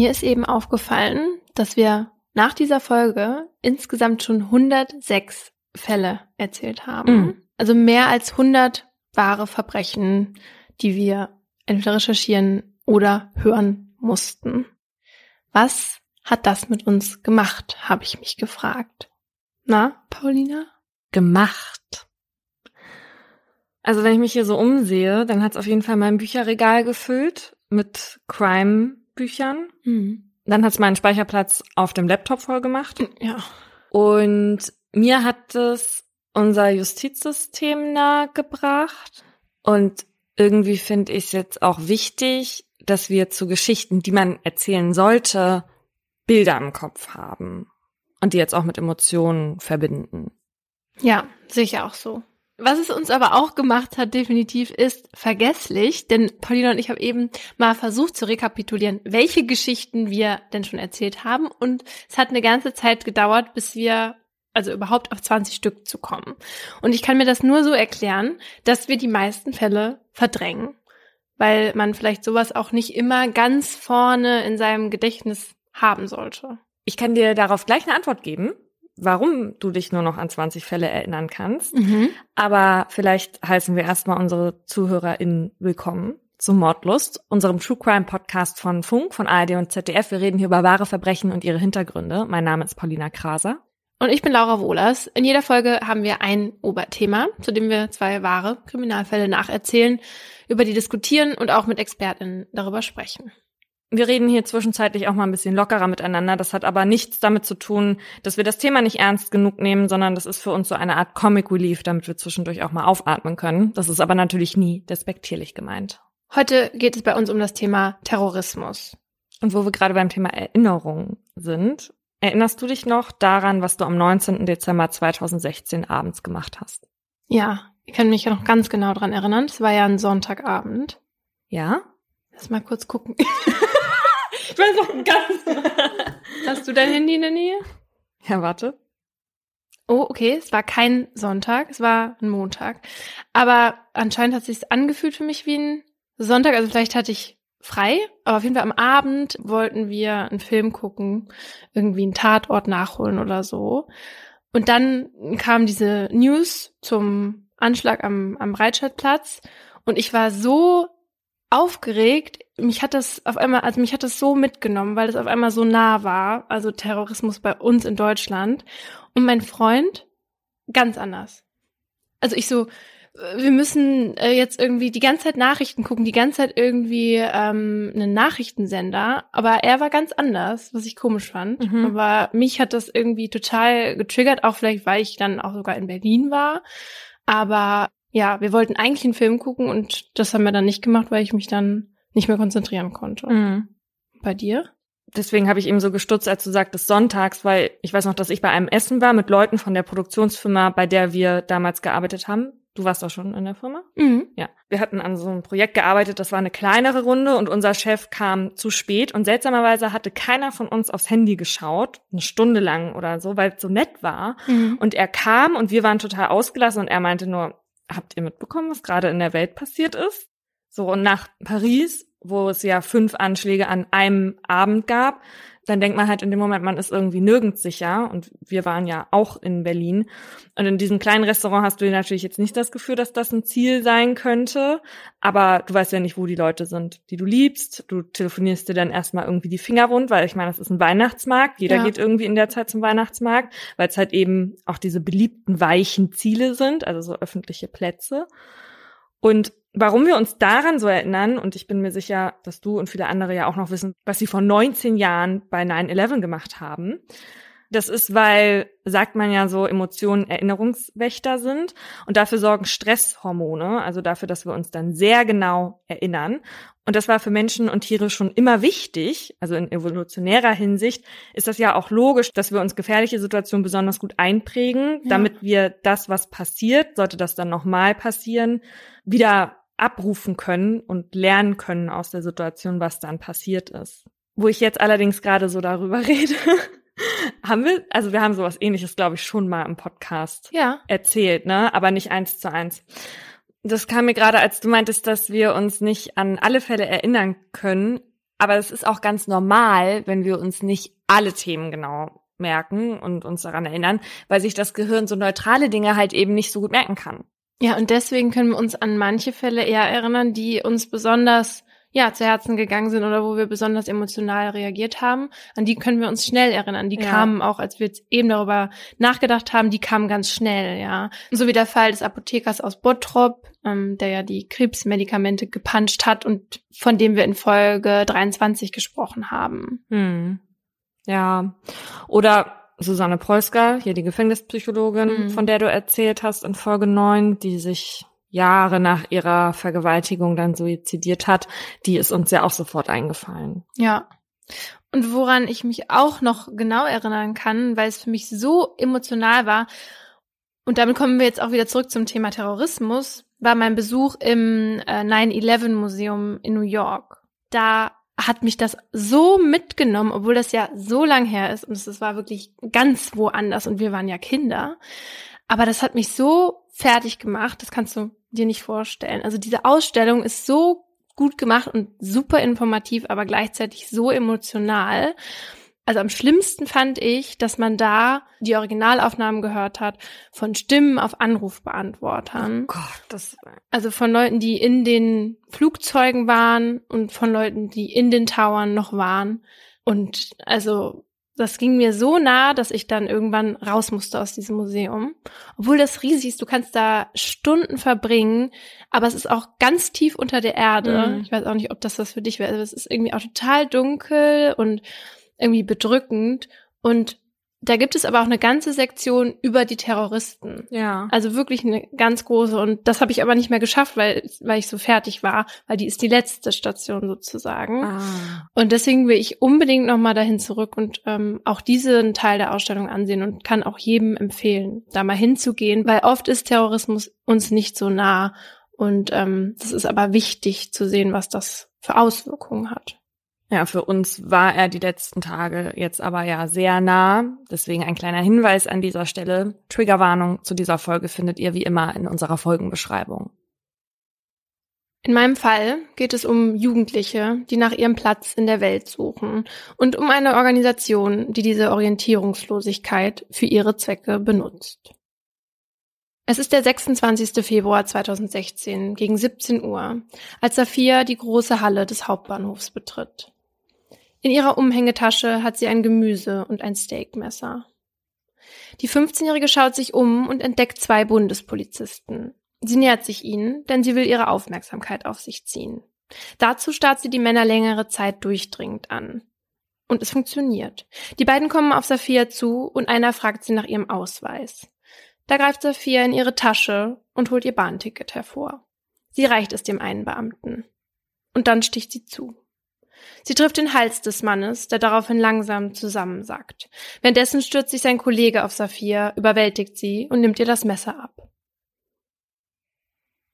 Mir ist eben aufgefallen, dass wir nach dieser Folge insgesamt schon 106 Fälle erzählt haben. Mhm. Also mehr als 100 wahre Verbrechen, die wir entweder recherchieren oder hören mussten. Was hat das mit uns gemacht, habe ich mich gefragt. Na, Paulina? Gemacht. Also wenn ich mich hier so umsehe, dann hat es auf jeden Fall mein Bücherregal gefüllt mit Crime-Büchern. Mhm. Dann hat es meinen Speicherplatz auf dem Laptop vollgemacht. Ja. Und mir hat es unser Justizsystem nahegebracht. Und irgendwie finde ich es jetzt auch wichtig, dass wir zu Geschichten, die man erzählen sollte, Bilder im Kopf haben und die jetzt auch mit Emotionen verbinden. Ja, sicher auch so. Was es uns aber auch gemacht hat, definitiv, ist vergesslich, denn Paulina und ich haben eben mal versucht zu rekapitulieren, welche Geschichten wir denn schon erzählt haben und es hat eine ganze Zeit gedauert, bis wir also überhaupt auf 20 Stück zu kommen. Und ich kann mir das nur so erklären, dass wir die meisten Fälle verdrängen, weil man vielleicht sowas auch nicht immer ganz vorne in seinem Gedächtnis haben sollte. Ich kann dir darauf gleich eine Antwort geben, warum du dich nur noch an 20 Fälle erinnern kannst. Mhm. Aber vielleicht heißen wir erstmal unsere ZuhörerInnen willkommen zu Mordlust, unserem True Crime Podcast von Funk, von ARD und ZDF. Wir reden hier über wahre Verbrechen und ihre Hintergründe. Mein Name ist Paulina Kraser. Und ich bin Laura Wohlers. In jeder Folge haben wir ein Oberthema, zu dem wir zwei wahre Kriminalfälle nacherzählen, über die diskutieren und auch mit ExpertInnen darüber sprechen. Wir reden hier zwischenzeitlich auch mal ein bisschen lockerer miteinander. Das hat aber nichts damit zu tun, dass wir das Thema nicht ernst genug nehmen, sondern das ist für uns so eine Art Comic Relief, damit wir zwischendurch auch mal aufatmen können. Das ist aber natürlich nie despektierlich gemeint. Heute geht es bei uns um das Thema Terrorismus. Und wo wir gerade beim Thema Erinnerung sind, Erinnerst du dich noch daran, was du am 19. Dezember 2016 abends gemacht hast? Ja, ich kann mich ja noch ganz genau dran erinnern. Es war ja ein Sonntagabend. Ja? Lass mal kurz gucken. ich weiß noch ganz. Hast du dein Handy in der Nähe? Ja, warte. Oh, okay, es war kein Sonntag, es war ein Montag. Aber anscheinend hat es sich angefühlt für mich wie ein Sonntag. Also vielleicht hatte ich frei, aber auf jeden Fall am Abend wollten wir einen Film gucken, irgendwie einen Tatort nachholen oder so. Und dann kam diese News zum Anschlag am, am Breitscheidplatz und ich war so aufgeregt. Mich hat das auf einmal, also mich hat das so mitgenommen, weil es auf einmal so nah war, also Terrorismus bei uns in Deutschland. Und mein Freund ganz anders. Also ich so, wir müssen äh, jetzt irgendwie die ganze Zeit Nachrichten gucken, die ganze Zeit irgendwie ähm, einen Nachrichtensender. Aber er war ganz anders, was ich komisch fand. Mhm. Aber mich hat das irgendwie total getriggert, auch vielleicht, weil ich dann auch sogar in Berlin war. Aber ja, wir wollten eigentlich einen Film gucken und das haben wir dann nicht gemacht, weil ich mich dann nicht mehr konzentrieren konnte. Mhm. Bei dir? deswegen habe ich eben so gestutzt, als du sagtest sonntags, weil ich weiß noch, dass ich bei einem Essen war mit Leuten von der Produktionsfirma, bei der wir damals gearbeitet haben. Du warst auch schon in der Firma? Mhm. Ja. Wir hatten an so einem Projekt gearbeitet, das war eine kleinere Runde und unser Chef kam zu spät und seltsamerweise hatte keiner von uns aufs Handy geschaut, eine Stunde lang oder so, weil es so nett war. Mhm. Und er kam und wir waren total ausgelassen und er meinte nur, habt ihr mitbekommen, was gerade in der Welt passiert ist? So, und nach Paris, wo es ja fünf Anschläge an einem Abend gab, dann denkt man halt in dem Moment, man ist irgendwie nirgends sicher. Und wir waren ja auch in Berlin. Und in diesem kleinen Restaurant hast du natürlich jetzt nicht das Gefühl, dass das ein Ziel sein könnte. Aber du weißt ja nicht, wo die Leute sind, die du liebst. Du telefonierst dir dann erstmal irgendwie die Finger wund, weil ich meine, das ist ein Weihnachtsmarkt. Jeder ja. geht irgendwie in der Zeit zum Weihnachtsmarkt, weil es halt eben auch diese beliebten weichen Ziele sind, also so öffentliche Plätze. Und Warum wir uns daran so erinnern, und ich bin mir sicher, dass du und viele andere ja auch noch wissen, was sie vor 19 Jahren bei 9-11 gemacht haben. Das ist, weil, sagt man ja so, Emotionen Erinnerungswächter sind und dafür sorgen Stresshormone, also dafür, dass wir uns dann sehr genau erinnern. Und das war für Menschen und Tiere schon immer wichtig. Also in evolutionärer Hinsicht ist das ja auch logisch, dass wir uns gefährliche Situationen besonders gut einprägen, ja. damit wir das, was passiert, sollte das dann nochmal passieren, wieder abrufen können und lernen können aus der Situation, was dann passiert ist. Wo ich jetzt allerdings gerade so darüber rede, haben wir, also wir haben sowas ähnliches, glaube ich, schon mal im Podcast ja. erzählt, ne? Aber nicht eins zu eins. Das kam mir gerade, als du meintest, dass wir uns nicht an alle Fälle erinnern können. Aber es ist auch ganz normal, wenn wir uns nicht alle Themen genau merken und uns daran erinnern, weil sich das Gehirn so neutrale Dinge halt eben nicht so gut merken kann. Ja, und deswegen können wir uns an manche Fälle eher erinnern, die uns besonders ja, zu Herzen gegangen sind oder wo wir besonders emotional reagiert haben, an die können wir uns schnell erinnern. Die ja. kamen auch, als wir jetzt eben darüber nachgedacht haben, die kamen ganz schnell, ja. So wie der Fall des Apothekers aus Bottrop, ähm, der ja die Krebsmedikamente gepanscht hat und von dem wir in Folge 23 gesprochen haben. Hm. Ja. Oder Susanne Preusker, hier die Gefängnispsychologin, mhm. von der du erzählt hast in Folge 9, die sich Jahre nach ihrer Vergewaltigung dann suizidiert hat, die ist uns ja auch sofort eingefallen. Ja. Und woran ich mich auch noch genau erinnern kann, weil es für mich so emotional war, und damit kommen wir jetzt auch wieder zurück zum Thema Terrorismus, war mein Besuch im äh, 9-11 Museum in New York. Da hat mich das so mitgenommen, obwohl das ja so lang her ist und es war wirklich ganz woanders und wir waren ja Kinder. Aber das hat mich so fertig gemacht, das kannst du dir nicht vorstellen. Also diese Ausstellung ist so gut gemacht und super informativ, aber gleichzeitig so emotional. Also am schlimmsten fand ich, dass man da die Originalaufnahmen gehört hat von Stimmen auf Anrufbeantwortern. Oh Gott, das also von Leuten, die in den Flugzeugen waren und von Leuten, die in den Towern noch waren. Und also das ging mir so nah, dass ich dann irgendwann raus musste aus diesem Museum. Obwohl das riesig ist, du kannst da Stunden verbringen, aber es ist auch ganz tief unter der Erde. Mhm. Ich weiß auch nicht, ob das was für dich wäre. Also es ist irgendwie auch total dunkel und irgendwie bedrückend. Und da gibt es aber auch eine ganze Sektion über die Terroristen. Ja. Also wirklich eine ganz große. Und das habe ich aber nicht mehr geschafft, weil, weil ich so fertig war, weil die ist die letzte Station sozusagen. Ah. Und deswegen will ich unbedingt nochmal dahin zurück und ähm, auch diesen Teil der Ausstellung ansehen und kann auch jedem empfehlen, da mal hinzugehen, weil oft ist Terrorismus uns nicht so nah. Und ähm, das ist aber wichtig zu sehen, was das für Auswirkungen hat. Ja, für uns war er die letzten Tage jetzt aber ja sehr nah. Deswegen ein kleiner Hinweis an dieser Stelle. Triggerwarnung zu dieser Folge findet ihr wie immer in unserer Folgenbeschreibung. In meinem Fall geht es um Jugendliche, die nach ihrem Platz in der Welt suchen und um eine Organisation, die diese Orientierungslosigkeit für ihre Zwecke benutzt. Es ist der 26. Februar 2016 gegen 17 Uhr, als Safia die große Halle des Hauptbahnhofs betritt. In ihrer Umhängetasche hat sie ein Gemüse und ein Steakmesser. Die 15-Jährige schaut sich um und entdeckt zwei Bundespolizisten. Sie nähert sich ihnen, denn sie will ihre Aufmerksamkeit auf sich ziehen. Dazu starrt sie die Männer längere Zeit durchdringend an. Und es funktioniert. Die beiden kommen auf Sophia zu und einer fragt sie nach ihrem Ausweis. Da greift Sophia in ihre Tasche und holt ihr Bahnticket hervor. Sie reicht es dem einen Beamten. Und dann sticht sie zu. Sie trifft den Hals des Mannes, der daraufhin langsam zusammensackt. Währenddessen stürzt sich sein Kollege auf Saphir, überwältigt sie und nimmt ihr das Messer ab.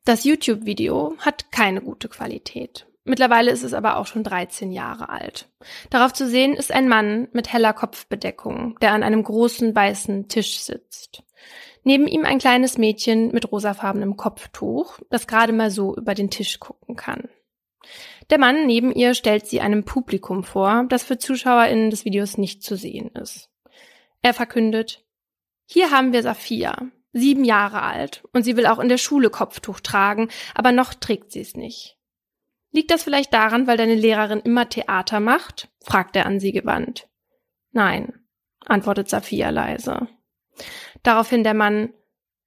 Das YouTube-Video hat keine gute Qualität. Mittlerweile ist es aber auch schon 13 Jahre alt. Darauf zu sehen ist ein Mann mit heller Kopfbedeckung, der an einem großen weißen Tisch sitzt. Neben ihm ein kleines Mädchen mit rosafarbenem Kopftuch, das gerade mal so über den Tisch gucken kann. Der Mann neben ihr stellt sie einem Publikum vor, das für ZuschauerInnen des Videos nicht zu sehen ist. Er verkündet, hier haben wir Safia, sieben Jahre alt, und sie will auch in der Schule Kopftuch tragen, aber noch trägt sie es nicht. Liegt das vielleicht daran, weil deine Lehrerin immer Theater macht? fragt er an sie gewandt. Nein, antwortet Safia leise. Daraufhin der Mann,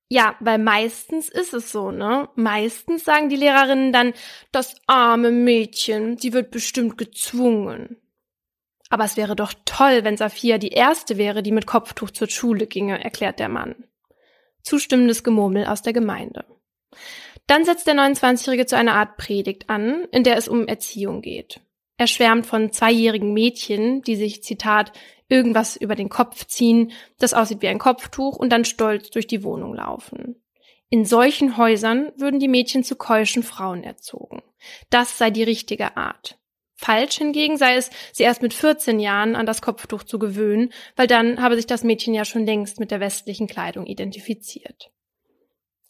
ja, weil meistens ist es so, ne? Meistens sagen die Lehrerinnen dann, das arme Mädchen, sie wird bestimmt gezwungen. Aber es wäre doch toll, wenn Safia die erste wäre, die mit Kopftuch zur Schule ginge, erklärt der Mann. Zustimmendes Gemurmel aus der Gemeinde. Dann setzt der 29-Jährige zu einer Art Predigt an, in der es um Erziehung geht. Er schwärmt von zweijährigen Mädchen, die sich, Zitat, irgendwas über den Kopf ziehen, das aussieht wie ein Kopftuch und dann stolz durch die Wohnung laufen. In solchen Häusern würden die Mädchen zu keuschen Frauen erzogen. Das sei die richtige Art. Falsch hingegen sei es, sie erst mit 14 Jahren an das Kopftuch zu gewöhnen, weil dann habe sich das Mädchen ja schon längst mit der westlichen Kleidung identifiziert.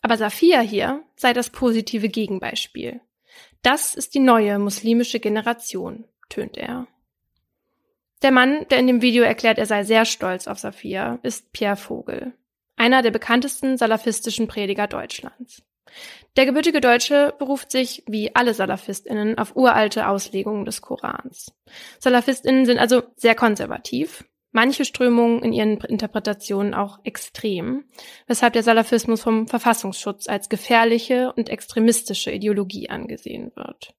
Aber Safia hier sei das positive Gegenbeispiel. Das ist die neue muslimische Generation. tönt er. Der Mann, der in dem Video erklärt, er sei sehr stolz auf Safia, ist Pierre Vogel, einer der bekanntesten salafistischen Prediger Deutschlands. Der gebürtige Deutsche beruft sich, wie alle SalafistInnen, auf uralte Auslegungen des Korans. SalafistInnen sind also sehr konservativ, manche Strömungen in ihren Interpretationen auch extrem, weshalb der Salafismus vom Verfassungsschutz als gefährliche und extremistische Ideologie angesehen wird.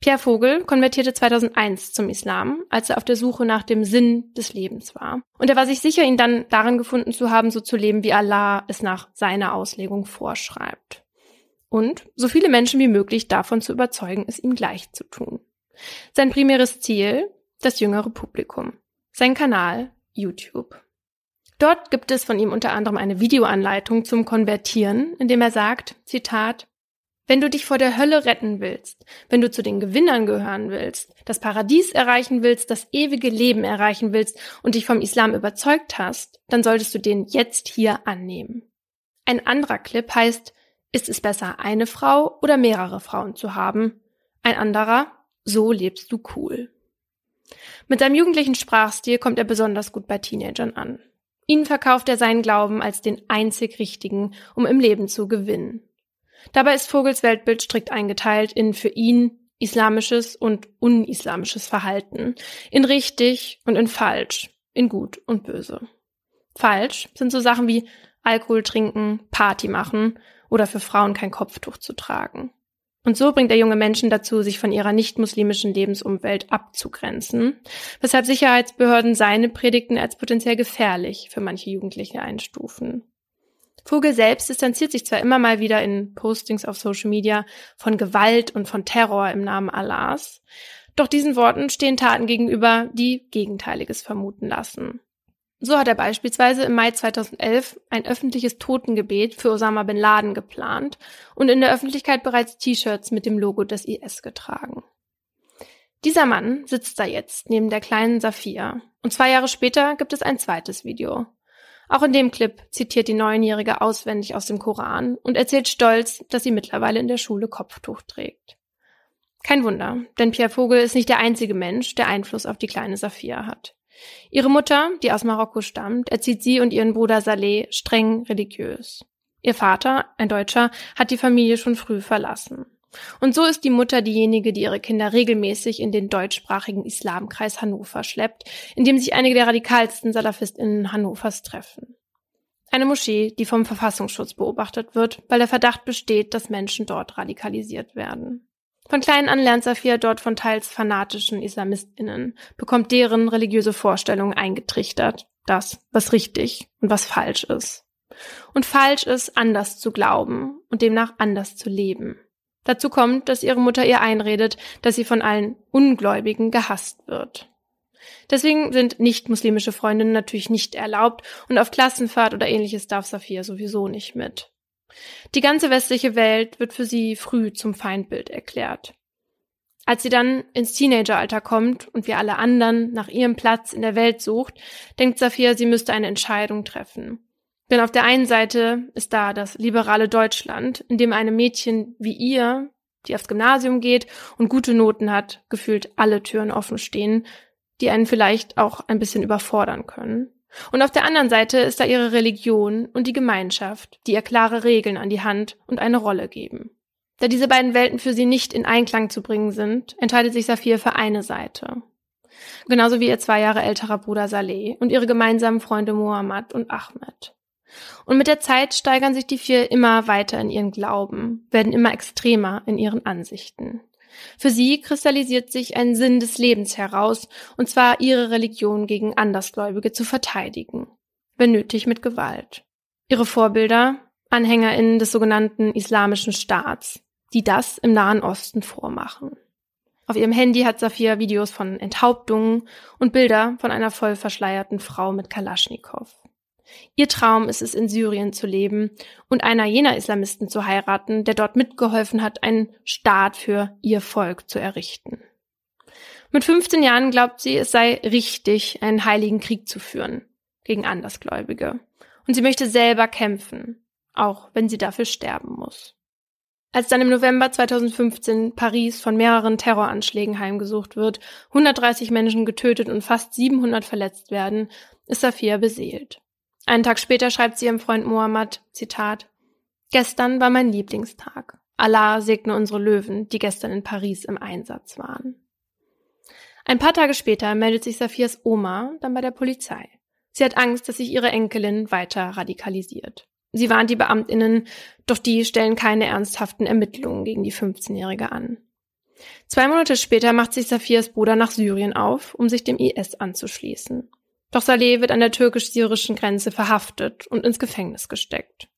Pierre Vogel konvertierte 2001 zum Islam, als er auf der Suche nach dem Sinn des Lebens war. Und er war sich sicher, ihn dann darin gefunden zu haben, so zu leben, wie Allah es nach seiner Auslegung vorschreibt. Und so viele Menschen wie möglich davon zu überzeugen, es ihm gleich zu tun. Sein primäres Ziel, das jüngere Publikum. Sein Kanal YouTube. Dort gibt es von ihm unter anderem eine Videoanleitung zum Konvertieren, in dem er sagt, Zitat, wenn du dich vor der Hölle retten willst, wenn du zu den Gewinnern gehören willst, das Paradies erreichen willst, das ewige Leben erreichen willst und dich vom Islam überzeugt hast, dann solltest du den jetzt hier annehmen. Ein anderer Clip heißt, ist es besser, eine Frau oder mehrere Frauen zu haben? Ein anderer, so lebst du cool. Mit seinem jugendlichen Sprachstil kommt er besonders gut bei Teenagern an. Ihnen verkauft er seinen Glauben als den einzig richtigen, um im Leben zu gewinnen. Dabei ist Vogels Weltbild strikt eingeteilt in für ihn islamisches und unislamisches Verhalten, in richtig und in falsch, in gut und böse. Falsch sind so Sachen wie Alkohol trinken, Party machen oder für Frauen kein Kopftuch zu tragen. Und so bringt er junge Menschen dazu, sich von ihrer nicht-muslimischen Lebensumwelt abzugrenzen, weshalb Sicherheitsbehörden seine Predigten als potenziell gefährlich für manche Jugendliche einstufen. Vogel selbst distanziert sich zwar immer mal wieder in Postings auf Social Media von Gewalt und von Terror im Namen Allahs, doch diesen Worten stehen Taten gegenüber, die Gegenteiliges vermuten lassen. So hat er beispielsweise im Mai 2011 ein öffentliches Totengebet für Osama bin Laden geplant und in der Öffentlichkeit bereits T-Shirts mit dem Logo des IS getragen. Dieser Mann sitzt da jetzt neben der kleinen Safia und zwei Jahre später gibt es ein zweites Video. Auch in dem Clip zitiert die Neunjährige auswendig aus dem Koran und erzählt stolz, dass sie mittlerweile in der Schule Kopftuch trägt. Kein Wunder, denn Pierre Vogel ist nicht der einzige Mensch, der Einfluss auf die kleine Safia hat. Ihre Mutter, die aus Marokko stammt, erzieht sie und ihren Bruder Saleh streng religiös. Ihr Vater, ein Deutscher, hat die Familie schon früh verlassen. Und so ist die Mutter diejenige, die ihre Kinder regelmäßig in den deutschsprachigen Islamkreis Hannover schleppt, in dem sich einige der radikalsten Salafistinnen Hannovers treffen. Eine Moschee, die vom Verfassungsschutz beobachtet wird, weil der Verdacht besteht, dass Menschen dort radikalisiert werden. Von klein an lernt Safia dort von teils fanatischen IslamistInnen, bekommt deren religiöse Vorstellungen eingetrichtert, das, was richtig und was falsch ist. Und falsch ist, anders zu glauben und demnach anders zu leben. Dazu kommt, dass ihre Mutter ihr einredet, dass sie von allen Ungläubigen gehasst wird. Deswegen sind nicht-muslimische Freundinnen natürlich nicht erlaubt und auf Klassenfahrt oder ähnliches darf Safia sowieso nicht mit. Die ganze westliche Welt wird für sie früh zum Feindbild erklärt. Als sie dann ins Teenageralter kommt und wie alle anderen nach ihrem Platz in der Welt sucht, denkt Safia, sie müsste eine Entscheidung treffen. Denn auf der einen Seite ist da das liberale Deutschland, in dem einem Mädchen wie ihr, die aufs Gymnasium geht und gute Noten hat, gefühlt alle Türen offen stehen, die einen vielleicht auch ein bisschen überfordern können. Und auf der anderen Seite ist da ihre Religion und die Gemeinschaft, die ihr klare Regeln an die Hand und eine Rolle geben. Da diese beiden Welten für sie nicht in Einklang zu bringen sind, entscheidet sich Saphir für eine Seite. Genauso wie ihr zwei Jahre älterer Bruder Saleh und ihre gemeinsamen Freunde Mohammed und Ahmed. Und mit der Zeit steigern sich die vier immer weiter in ihren Glauben, werden immer extremer in ihren Ansichten. Für sie kristallisiert sich ein Sinn des Lebens heraus, und zwar ihre Religion gegen Andersgläubige zu verteidigen, wenn nötig mit Gewalt. Ihre Vorbilder, AnhängerInnen des sogenannten Islamischen Staats, die das im Nahen Osten vormachen. Auf ihrem Handy hat Safia Videos von Enthauptungen und Bilder von einer voll verschleierten Frau mit Kalaschnikow. Ihr Traum ist es, in Syrien zu leben und einer jener Islamisten zu heiraten, der dort mitgeholfen hat, einen Staat für ihr Volk zu errichten. Mit 15 Jahren glaubt sie, es sei richtig, einen heiligen Krieg zu führen gegen Andersgläubige. Und sie möchte selber kämpfen, auch wenn sie dafür sterben muss. Als dann im November 2015 Paris von mehreren Terroranschlägen heimgesucht wird, 130 Menschen getötet und fast 700 verletzt werden, ist Safia beseelt. Einen Tag später schreibt sie ihrem Freund Mohammed, Zitat, Gestern war mein Lieblingstag. Allah segne unsere Löwen, die gestern in Paris im Einsatz waren. Ein paar Tage später meldet sich Safias Oma dann bei der Polizei. Sie hat Angst, dass sich ihre Enkelin weiter radikalisiert. Sie warnt die Beamtinnen, doch die stellen keine ernsthaften Ermittlungen gegen die 15-Jährige an. Zwei Monate später macht sich Safias Bruder nach Syrien auf, um sich dem IS anzuschließen. Doch Saleh wird an der türkisch-syrischen Grenze verhaftet und ins Gefängnis gesteckt.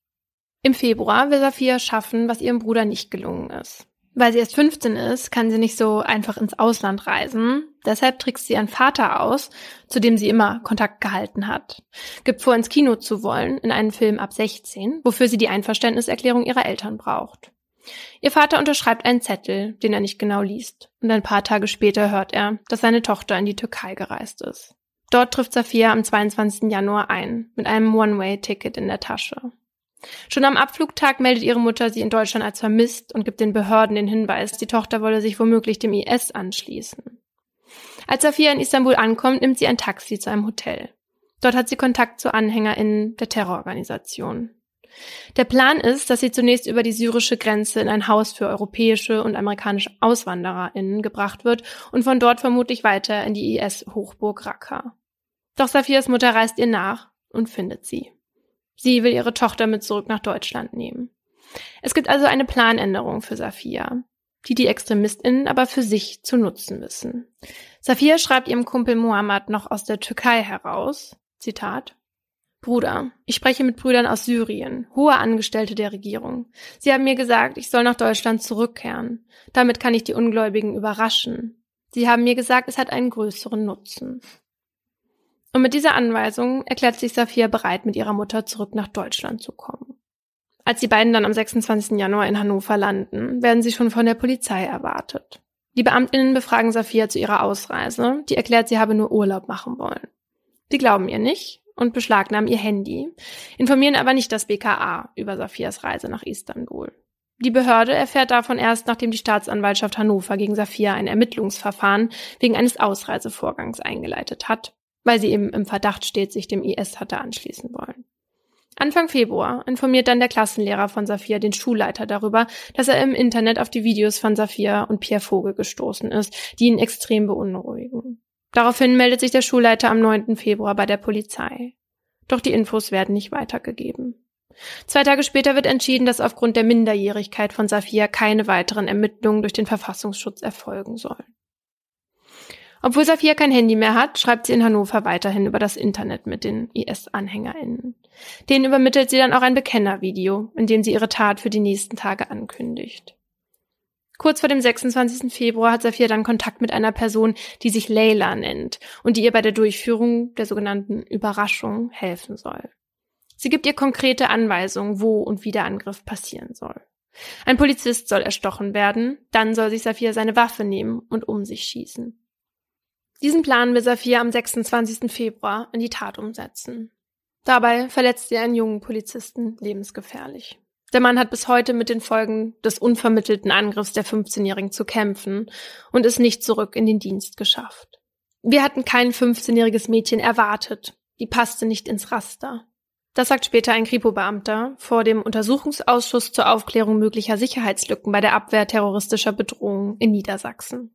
Im Februar will Safia schaffen, was ihrem Bruder nicht gelungen ist. Weil sie erst 15 ist, kann sie nicht so einfach ins Ausland reisen. Deshalb trickst sie ihren Vater aus, zu dem sie immer Kontakt gehalten hat. Gibt vor, ins Kino zu wollen, in einen Film ab 16, wofür sie die Einverständniserklärung ihrer Eltern braucht. Ihr Vater unterschreibt einen Zettel, den er nicht genau liest. Und ein paar Tage später hört er, dass seine Tochter in die Türkei gereist ist. Dort trifft Safia am 22. Januar ein, mit einem One-Way-Ticket in der Tasche. Schon am Abflugtag meldet ihre Mutter sie in Deutschland als vermisst und gibt den Behörden den Hinweis, die Tochter wolle sich womöglich dem IS anschließen. Als Safia in Istanbul ankommt, nimmt sie ein Taxi zu einem Hotel. Dort hat sie Kontakt zu AnhängerInnen der Terrororganisation. Der Plan ist, dass sie zunächst über die syrische Grenze in ein Haus für europäische und amerikanische AuswandererInnen gebracht wird und von dort vermutlich weiter in die IS-Hochburg Raqqa. Doch Safias Mutter reist ihr nach und findet sie. Sie will ihre Tochter mit zurück nach Deutschland nehmen. Es gibt also eine Planänderung für Safia, die die ExtremistInnen aber für sich zu nutzen wissen. Safia schreibt ihrem Kumpel Mohammed noch aus der Türkei heraus, Zitat, Bruder, ich spreche mit Brüdern aus Syrien, hohe Angestellte der Regierung. Sie haben mir gesagt, ich soll nach Deutschland zurückkehren. Damit kann ich die Ungläubigen überraschen. Sie haben mir gesagt, es hat einen größeren Nutzen. Und mit dieser Anweisung erklärt sich Safia bereit, mit ihrer Mutter zurück nach Deutschland zu kommen. Als die beiden dann am 26. Januar in Hannover landen, werden sie schon von der Polizei erwartet. Die Beamtinnen befragen Safia zu ihrer Ausreise, die erklärt, sie habe nur Urlaub machen wollen. Sie glauben ihr nicht und beschlagnahmen ihr Handy, informieren aber nicht das BKA über Safias Reise nach Istanbul. Die Behörde erfährt davon erst, nachdem die Staatsanwaltschaft Hannover gegen Safia ein Ermittlungsverfahren wegen eines Ausreisevorgangs eingeleitet hat weil sie eben im Verdacht steht, sich dem IS hatte anschließen wollen. Anfang Februar informiert dann der Klassenlehrer von Safia den Schulleiter darüber, dass er im Internet auf die Videos von Safia und Pierre Vogel gestoßen ist, die ihn extrem beunruhigen. Daraufhin meldet sich der Schulleiter am 9. Februar bei der Polizei. Doch die Infos werden nicht weitergegeben. Zwei Tage später wird entschieden, dass aufgrund der Minderjährigkeit von Safia keine weiteren Ermittlungen durch den Verfassungsschutz erfolgen sollen. Obwohl Safia kein Handy mehr hat, schreibt sie in Hannover weiterhin über das Internet mit den IS-AnhängerInnen. Denen übermittelt sie dann auch ein Bekennervideo, in dem sie ihre Tat für die nächsten Tage ankündigt. Kurz vor dem 26. Februar hat Safia dann Kontakt mit einer Person, die sich Leila nennt und die ihr bei der Durchführung der sogenannten Überraschung helfen soll. Sie gibt ihr konkrete Anweisungen, wo und wie der Angriff passieren soll. Ein Polizist soll erstochen werden, dann soll sich Safia seine Waffe nehmen und um sich schießen. Diesen Plan will Safia am 26. Februar in die Tat umsetzen. Dabei verletzt er einen jungen Polizisten lebensgefährlich. Der Mann hat bis heute mit den Folgen des unvermittelten Angriffs der 15-Jährigen zu kämpfen und ist nicht zurück in den Dienst geschafft. Wir hatten kein 15-jähriges Mädchen erwartet. Die passte nicht ins Raster. Das sagt später ein Kripo-Beamter vor dem Untersuchungsausschuss zur Aufklärung möglicher Sicherheitslücken bei der Abwehr terroristischer Bedrohungen in Niedersachsen.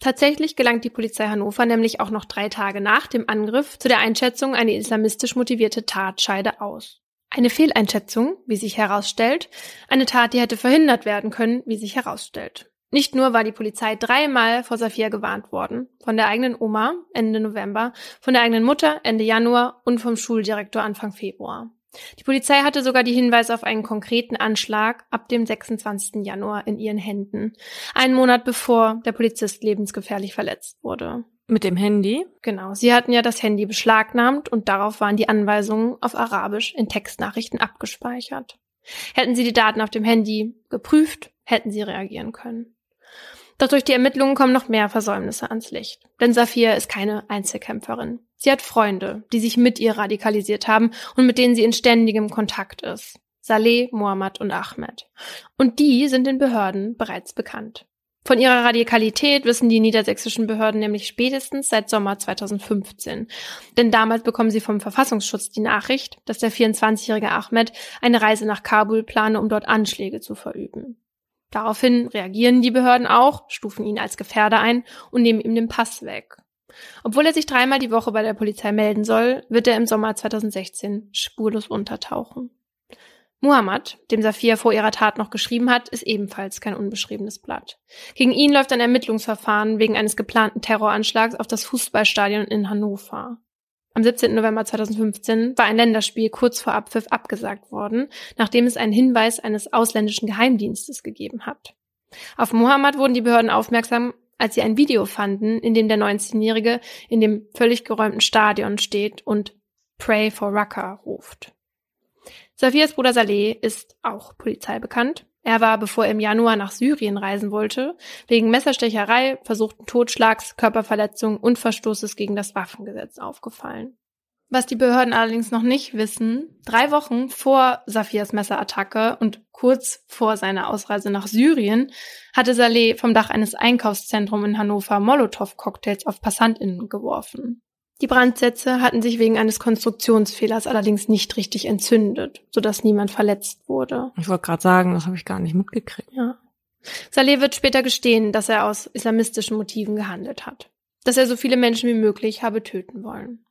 Tatsächlich gelangt die Polizei Hannover nämlich auch noch drei Tage nach dem Angriff zu der Einschätzung, eine islamistisch motivierte Tat scheide aus. Eine Fehleinschätzung, wie sich herausstellt, eine Tat, die hätte verhindert werden können, wie sich herausstellt. Nicht nur war die Polizei dreimal vor Safia gewarnt worden, von der eigenen Oma Ende November, von der eigenen Mutter Ende Januar und vom Schuldirektor Anfang Februar. Die Polizei hatte sogar die Hinweise auf einen konkreten Anschlag ab dem 26. Januar in ihren Händen, einen Monat bevor der Polizist lebensgefährlich verletzt wurde. Mit dem Handy? Genau. Sie hatten ja das Handy beschlagnahmt und darauf waren die Anweisungen auf Arabisch in Textnachrichten abgespeichert. Hätten sie die Daten auf dem Handy geprüft, hätten sie reagieren können. Doch durch die Ermittlungen kommen noch mehr Versäumnisse ans Licht. Denn Safir ist keine Einzelkämpferin. Sie hat Freunde, die sich mit ihr radikalisiert haben und mit denen sie in ständigem Kontakt ist. Saleh, Mohammed und Ahmed. Und die sind den Behörden bereits bekannt. Von ihrer Radikalität wissen die niedersächsischen Behörden nämlich spätestens seit Sommer 2015. Denn damals bekommen sie vom Verfassungsschutz die Nachricht, dass der 24-jährige Ahmed eine Reise nach Kabul plane, um dort Anschläge zu verüben. Daraufhin reagieren die Behörden auch, stufen ihn als Gefährder ein und nehmen ihm den Pass weg. Obwohl er sich dreimal die Woche bei der Polizei melden soll, wird er im Sommer 2016 spurlos untertauchen. Muhammad, dem Safir vor ihrer Tat noch geschrieben hat, ist ebenfalls kein unbeschriebenes Blatt. Gegen ihn läuft ein Ermittlungsverfahren wegen eines geplanten Terroranschlags auf das Fußballstadion in Hannover. Am 17. November 2015 war ein Länderspiel kurz vor Abpfiff abgesagt worden, nachdem es einen Hinweis eines ausländischen Geheimdienstes gegeben hat. Auf Muhammad wurden die Behörden aufmerksam, als sie ein Video fanden, in dem der 19-Jährige in dem völlig geräumten Stadion steht und Pray for Raqqa ruft. Safias Bruder Saleh ist auch Polizei bekannt. Er war, bevor er im Januar nach Syrien reisen wollte, wegen Messerstecherei, versuchten Totschlags, Körperverletzung und Verstoßes gegen das Waffengesetz aufgefallen. Was die Behörden allerdings noch nicht wissen, drei Wochen vor Safias Messerattacke und kurz vor seiner Ausreise nach Syrien hatte Saleh vom Dach eines Einkaufszentrums in Hannover Molotow-Cocktails auf PassantInnen geworfen. Die Brandsätze hatten sich wegen eines Konstruktionsfehlers allerdings nicht richtig entzündet, sodass niemand verletzt wurde. Ich wollte gerade sagen, das habe ich gar nicht mitgekriegt. Ja. Saleh wird später gestehen, dass er aus islamistischen Motiven gehandelt hat. Dass er so viele Menschen wie möglich habe töten wollen.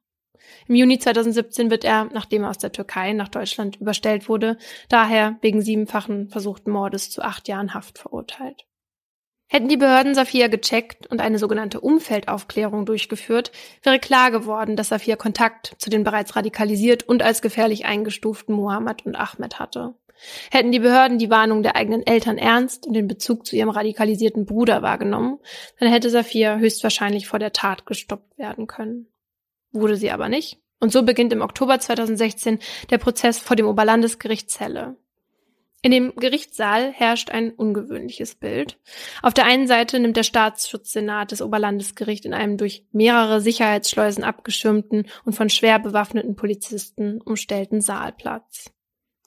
Im Juni 2017 wird er, nachdem er aus der Türkei nach Deutschland überstellt wurde, daher wegen siebenfachen versuchten Mordes zu acht Jahren Haft verurteilt. Hätten die Behörden Safia gecheckt und eine sogenannte Umfeldaufklärung durchgeführt, wäre klar geworden, dass Safia Kontakt zu den bereits radikalisiert und als gefährlich eingestuften Mohammed und Ahmed hatte. Hätten die Behörden die Warnung der eigenen Eltern ernst und den Bezug zu ihrem radikalisierten Bruder wahrgenommen, dann hätte Safia höchstwahrscheinlich vor der Tat gestoppt werden können. Wurde sie aber nicht. Und so beginnt im Oktober 2016 der Prozess vor dem Oberlandesgericht Celle. In dem Gerichtssaal herrscht ein ungewöhnliches Bild. Auf der einen Seite nimmt der Staatsschutzsenat des Oberlandesgericht in einem durch mehrere Sicherheitsschleusen abgeschirmten und von schwer bewaffneten Polizisten umstellten Saal Platz.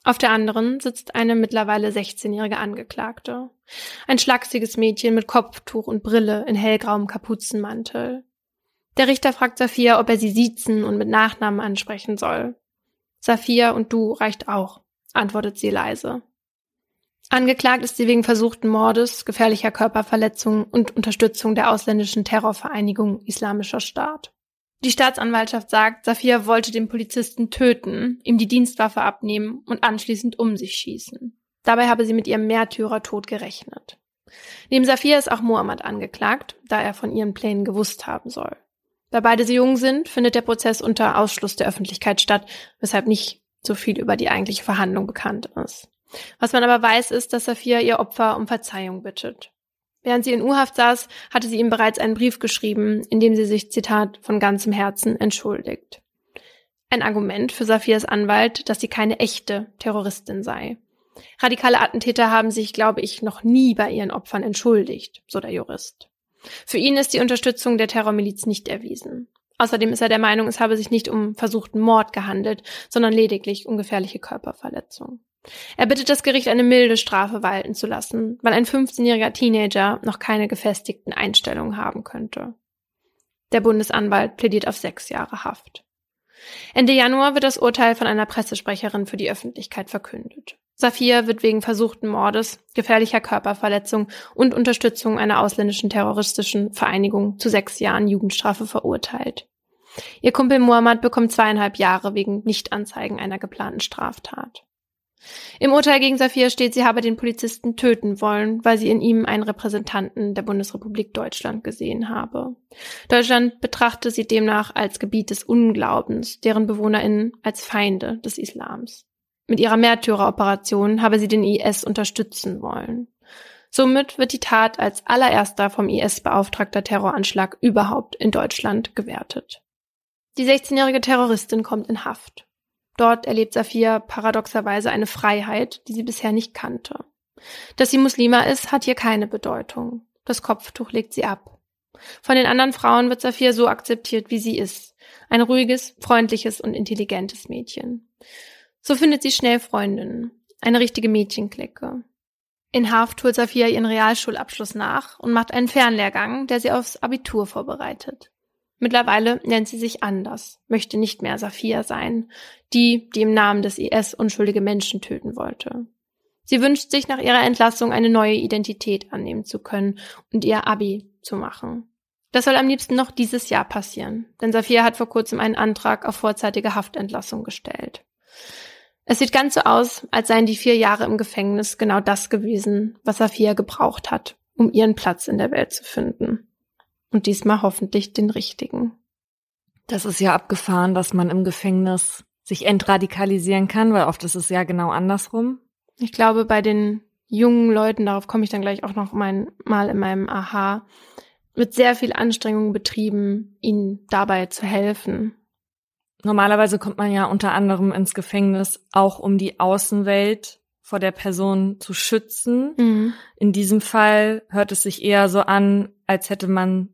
Auf der anderen sitzt eine mittlerweile 16-jährige Angeklagte. Ein schlachsiges Mädchen mit Kopftuch und Brille in hellgrauem Kapuzenmantel. Der Richter fragt Safia, ob er sie siezen und mit Nachnamen ansprechen soll. Safia und du reicht auch, antwortet sie leise. Angeklagt ist sie wegen versuchten Mordes, gefährlicher Körperverletzung und Unterstützung der ausländischen Terrorvereinigung Islamischer Staat. Die Staatsanwaltschaft sagt, Safia wollte den Polizisten töten, ihm die Dienstwaffe abnehmen und anschließend um sich schießen. Dabei habe sie mit ihrem Märtyrertod gerechnet. Neben Safia ist auch Mohammed angeklagt, da er von ihren Plänen gewusst haben soll. Da beide so jung sind, findet der Prozess unter Ausschluss der Öffentlichkeit statt, weshalb nicht so viel über die eigentliche Verhandlung bekannt ist. Was man aber weiß, ist, dass Safia ihr Opfer um Verzeihung bittet. Während sie in U-Haft saß, hatte sie ihm bereits einen Brief geschrieben, in dem sie sich, Zitat, von ganzem Herzen entschuldigt. Ein Argument für Safias Anwalt, dass sie keine echte Terroristin sei. Radikale Attentäter haben sich, glaube ich, noch nie bei ihren Opfern entschuldigt, so der Jurist. Für ihn ist die Unterstützung der Terrormiliz nicht erwiesen. Außerdem ist er der Meinung, es habe sich nicht um versuchten Mord gehandelt, sondern lediglich um gefährliche Körperverletzung. Er bittet das Gericht, eine milde Strafe walten zu lassen, weil ein 15-jähriger Teenager noch keine gefestigten Einstellungen haben könnte. Der Bundesanwalt plädiert auf sechs Jahre Haft. Ende Januar wird das Urteil von einer Pressesprecherin für die Öffentlichkeit verkündet. Safir wird wegen versuchten Mordes, gefährlicher Körperverletzung und Unterstützung einer ausländischen terroristischen Vereinigung zu sechs Jahren Jugendstrafe verurteilt. Ihr Kumpel Muhammad bekommt zweieinhalb Jahre wegen Nichtanzeigen einer geplanten Straftat. Im Urteil gegen Safir steht, sie habe den Polizisten töten wollen, weil sie in ihm einen Repräsentanten der Bundesrepublik Deutschland gesehen habe. Deutschland betrachte sie demnach als Gebiet des Unglaubens, deren BewohnerInnen als Feinde des Islams. Mit ihrer Märtyreroperation habe sie den IS unterstützen wollen. Somit wird die Tat als allererster vom IS beauftragter Terroranschlag überhaupt in Deutschland gewertet. Die 16-jährige Terroristin kommt in Haft. Dort erlebt Safia paradoxerweise eine Freiheit, die sie bisher nicht kannte. Dass sie Muslima ist, hat hier keine Bedeutung. Das Kopftuch legt sie ab. Von den anderen Frauen wird Safia so akzeptiert, wie sie ist. Ein ruhiges, freundliches und intelligentes Mädchen. So findet sie schnell Freundinnen. Eine richtige Mädchenklicke. In Haft holt Safia ihren Realschulabschluss nach und macht einen Fernlehrgang, der sie aufs Abitur vorbereitet. Mittlerweile nennt sie sich anders, möchte nicht mehr Safia sein, die, die im Namen des IS unschuldige Menschen töten wollte. Sie wünscht sich nach ihrer Entlassung eine neue Identität annehmen zu können und ihr Abi zu machen. Das soll am liebsten noch dieses Jahr passieren, denn Safia hat vor kurzem einen Antrag auf vorzeitige Haftentlassung gestellt. Es sieht ganz so aus, als seien die vier Jahre im Gefängnis genau das gewesen, was Safia gebraucht hat, um ihren Platz in der Welt zu finden. Und diesmal hoffentlich den richtigen. Das ist ja abgefahren, dass man im Gefängnis sich entradikalisieren kann, weil oft ist es ja genau andersrum. Ich glaube, bei den jungen Leuten, darauf komme ich dann gleich auch noch mein, mal in meinem Aha, wird sehr viel Anstrengung betrieben, ihnen dabei zu helfen. Normalerweise kommt man ja unter anderem ins Gefängnis auch um die Außenwelt vor der Person zu schützen. Mhm. In diesem Fall hört es sich eher so an, als hätte man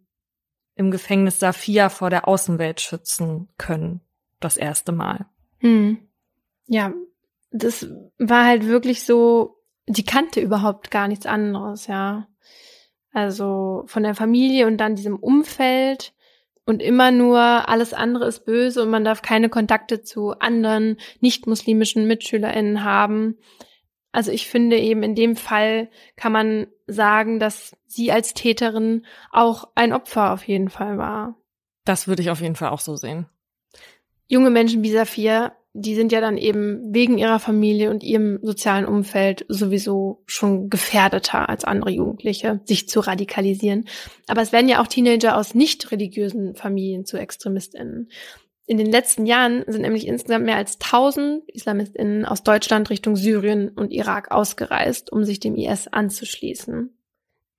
im Gefängnis Safia vor der Außenwelt schützen können. Das erste Mal. Mhm. Ja, das war halt wirklich so, die kannte überhaupt gar nichts anderes, ja. Also von der Familie und dann diesem Umfeld und immer nur alles andere ist böse und man darf keine Kontakte zu anderen nicht-muslimischen MitschülerInnen haben. Also ich finde eben in dem Fall kann man sagen, dass sie als Täterin auch ein Opfer auf jeden Fall war. Das würde ich auf jeden Fall auch so sehen. Junge Menschen wie Safir die sind ja dann eben wegen ihrer Familie und ihrem sozialen Umfeld sowieso schon gefährdeter als andere Jugendliche, sich zu radikalisieren. Aber es werden ja auch Teenager aus nicht religiösen Familien zu ExtremistInnen. In den letzten Jahren sind nämlich insgesamt mehr als 1000 IslamistInnen aus Deutschland Richtung Syrien und Irak ausgereist, um sich dem IS anzuschließen.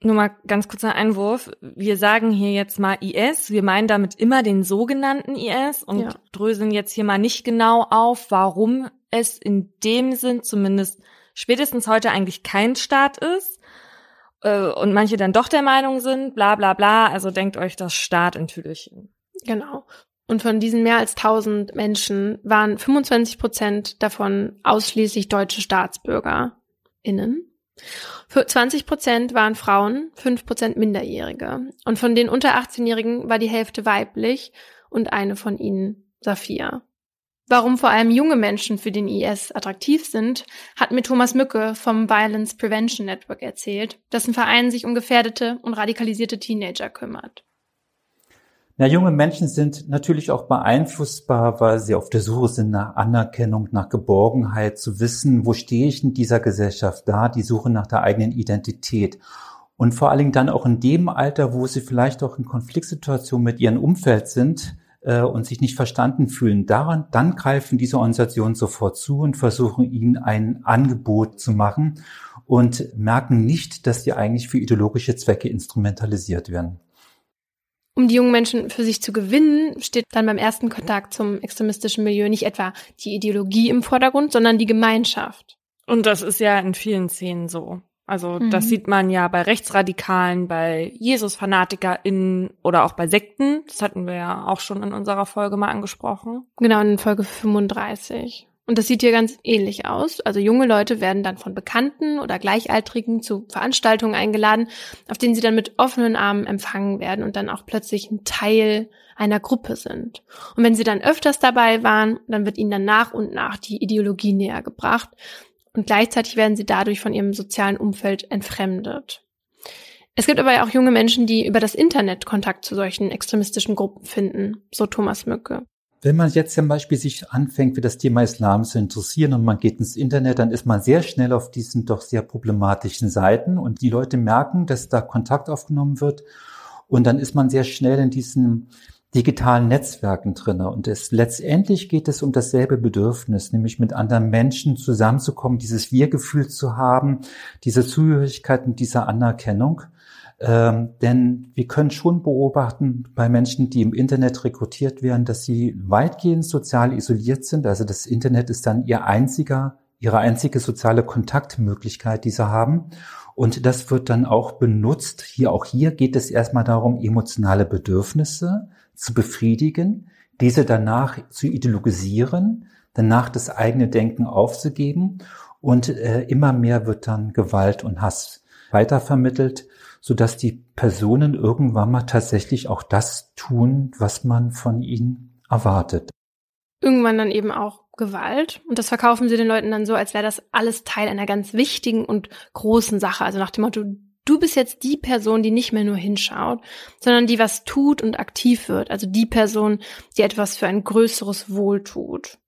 Nur mal ganz kurzer Einwurf. Wir sagen hier jetzt mal IS. Wir meinen damit immer den sogenannten IS und ja. dröseln jetzt hier mal nicht genau auf, warum es in dem Sinn zumindest spätestens heute eigentlich kein Staat ist. Äh, und manche dann doch der Meinung sind, bla bla bla. Also denkt euch das Staat in Tüdelchen. Genau. Und von diesen mehr als 1000 Menschen waren 25 Prozent davon ausschließlich deutsche StaatsbürgerInnen. Für 20 Prozent waren Frauen, 5 Prozent Minderjährige. Und von den unter 18-Jährigen war die Hälfte weiblich und eine von ihnen Safia. Warum vor allem junge Menschen für den IS attraktiv sind, hat mir Thomas Mücke vom Violence Prevention Network erzählt, dessen Verein sich um gefährdete und radikalisierte Teenager kümmert. Na, junge Menschen sind natürlich auch beeinflussbar, weil sie auf der Suche sind nach Anerkennung, nach Geborgenheit, zu wissen, wo stehe ich in dieser Gesellschaft da, die Suche nach der eigenen Identität. Und vor allen Dingen dann auch in dem Alter, wo sie vielleicht auch in Konfliktsituationen mit ihrem Umfeld sind äh, und sich nicht verstanden fühlen. Daran, dann greifen diese Organisationen sofort zu und versuchen ihnen ein Angebot zu machen und merken nicht, dass die eigentlich für ideologische Zwecke instrumentalisiert werden. Um die jungen Menschen für sich zu gewinnen, steht dann beim ersten Kontakt zum extremistischen Milieu nicht etwa die Ideologie im Vordergrund, sondern die Gemeinschaft. Und das ist ja in vielen Szenen so. Also mhm. das sieht man ja bei Rechtsradikalen, bei Jesus-FanatikerInnen oder auch bei Sekten. Das hatten wir ja auch schon in unserer Folge mal angesprochen. Genau, in Folge 35. Und das sieht hier ganz ähnlich aus. Also junge Leute werden dann von Bekannten oder Gleichaltrigen zu Veranstaltungen eingeladen, auf denen sie dann mit offenen Armen empfangen werden und dann auch plötzlich ein Teil einer Gruppe sind. Und wenn sie dann öfters dabei waren, dann wird ihnen dann nach und nach die Ideologie näher gebracht und gleichzeitig werden sie dadurch von ihrem sozialen Umfeld entfremdet. Es gibt aber auch junge Menschen, die über das Internet Kontakt zu solchen extremistischen Gruppen finden, so Thomas Mücke. Wenn man jetzt zum Beispiel sich anfängt, für das Thema Islam zu interessieren und man geht ins Internet, dann ist man sehr schnell auf diesen doch sehr problematischen Seiten und die Leute merken, dass da Kontakt aufgenommen wird und dann ist man sehr schnell in diesen digitalen Netzwerken drinne und es letztendlich geht es um dasselbe Bedürfnis, nämlich mit anderen Menschen zusammenzukommen, dieses Wir-Gefühl zu haben, diese Zugehörigkeit und diese Anerkennung. Ähm, denn wir können schon beobachten bei Menschen, die im Internet rekrutiert werden, dass sie weitgehend sozial isoliert sind. Also das Internet ist dann ihr einziger, ihre einzige soziale Kontaktmöglichkeit, die sie haben. Und das wird dann auch benutzt. Hier, auch hier geht es erstmal darum, emotionale Bedürfnisse zu befriedigen, diese danach zu ideologisieren, danach das eigene Denken aufzugeben und äh, immer mehr wird dann Gewalt und Hass weitervermittelt, so dass die Personen irgendwann mal tatsächlich auch das tun, was man von ihnen erwartet. Irgendwann dann eben auch Gewalt. Und das verkaufen sie den Leuten dann so, als wäre das alles Teil einer ganz wichtigen und großen Sache. Also nach dem Motto, du bist jetzt die Person, die nicht mehr nur hinschaut, sondern die was tut und aktiv wird. Also die Person, die etwas für ein größeres Wohl tut.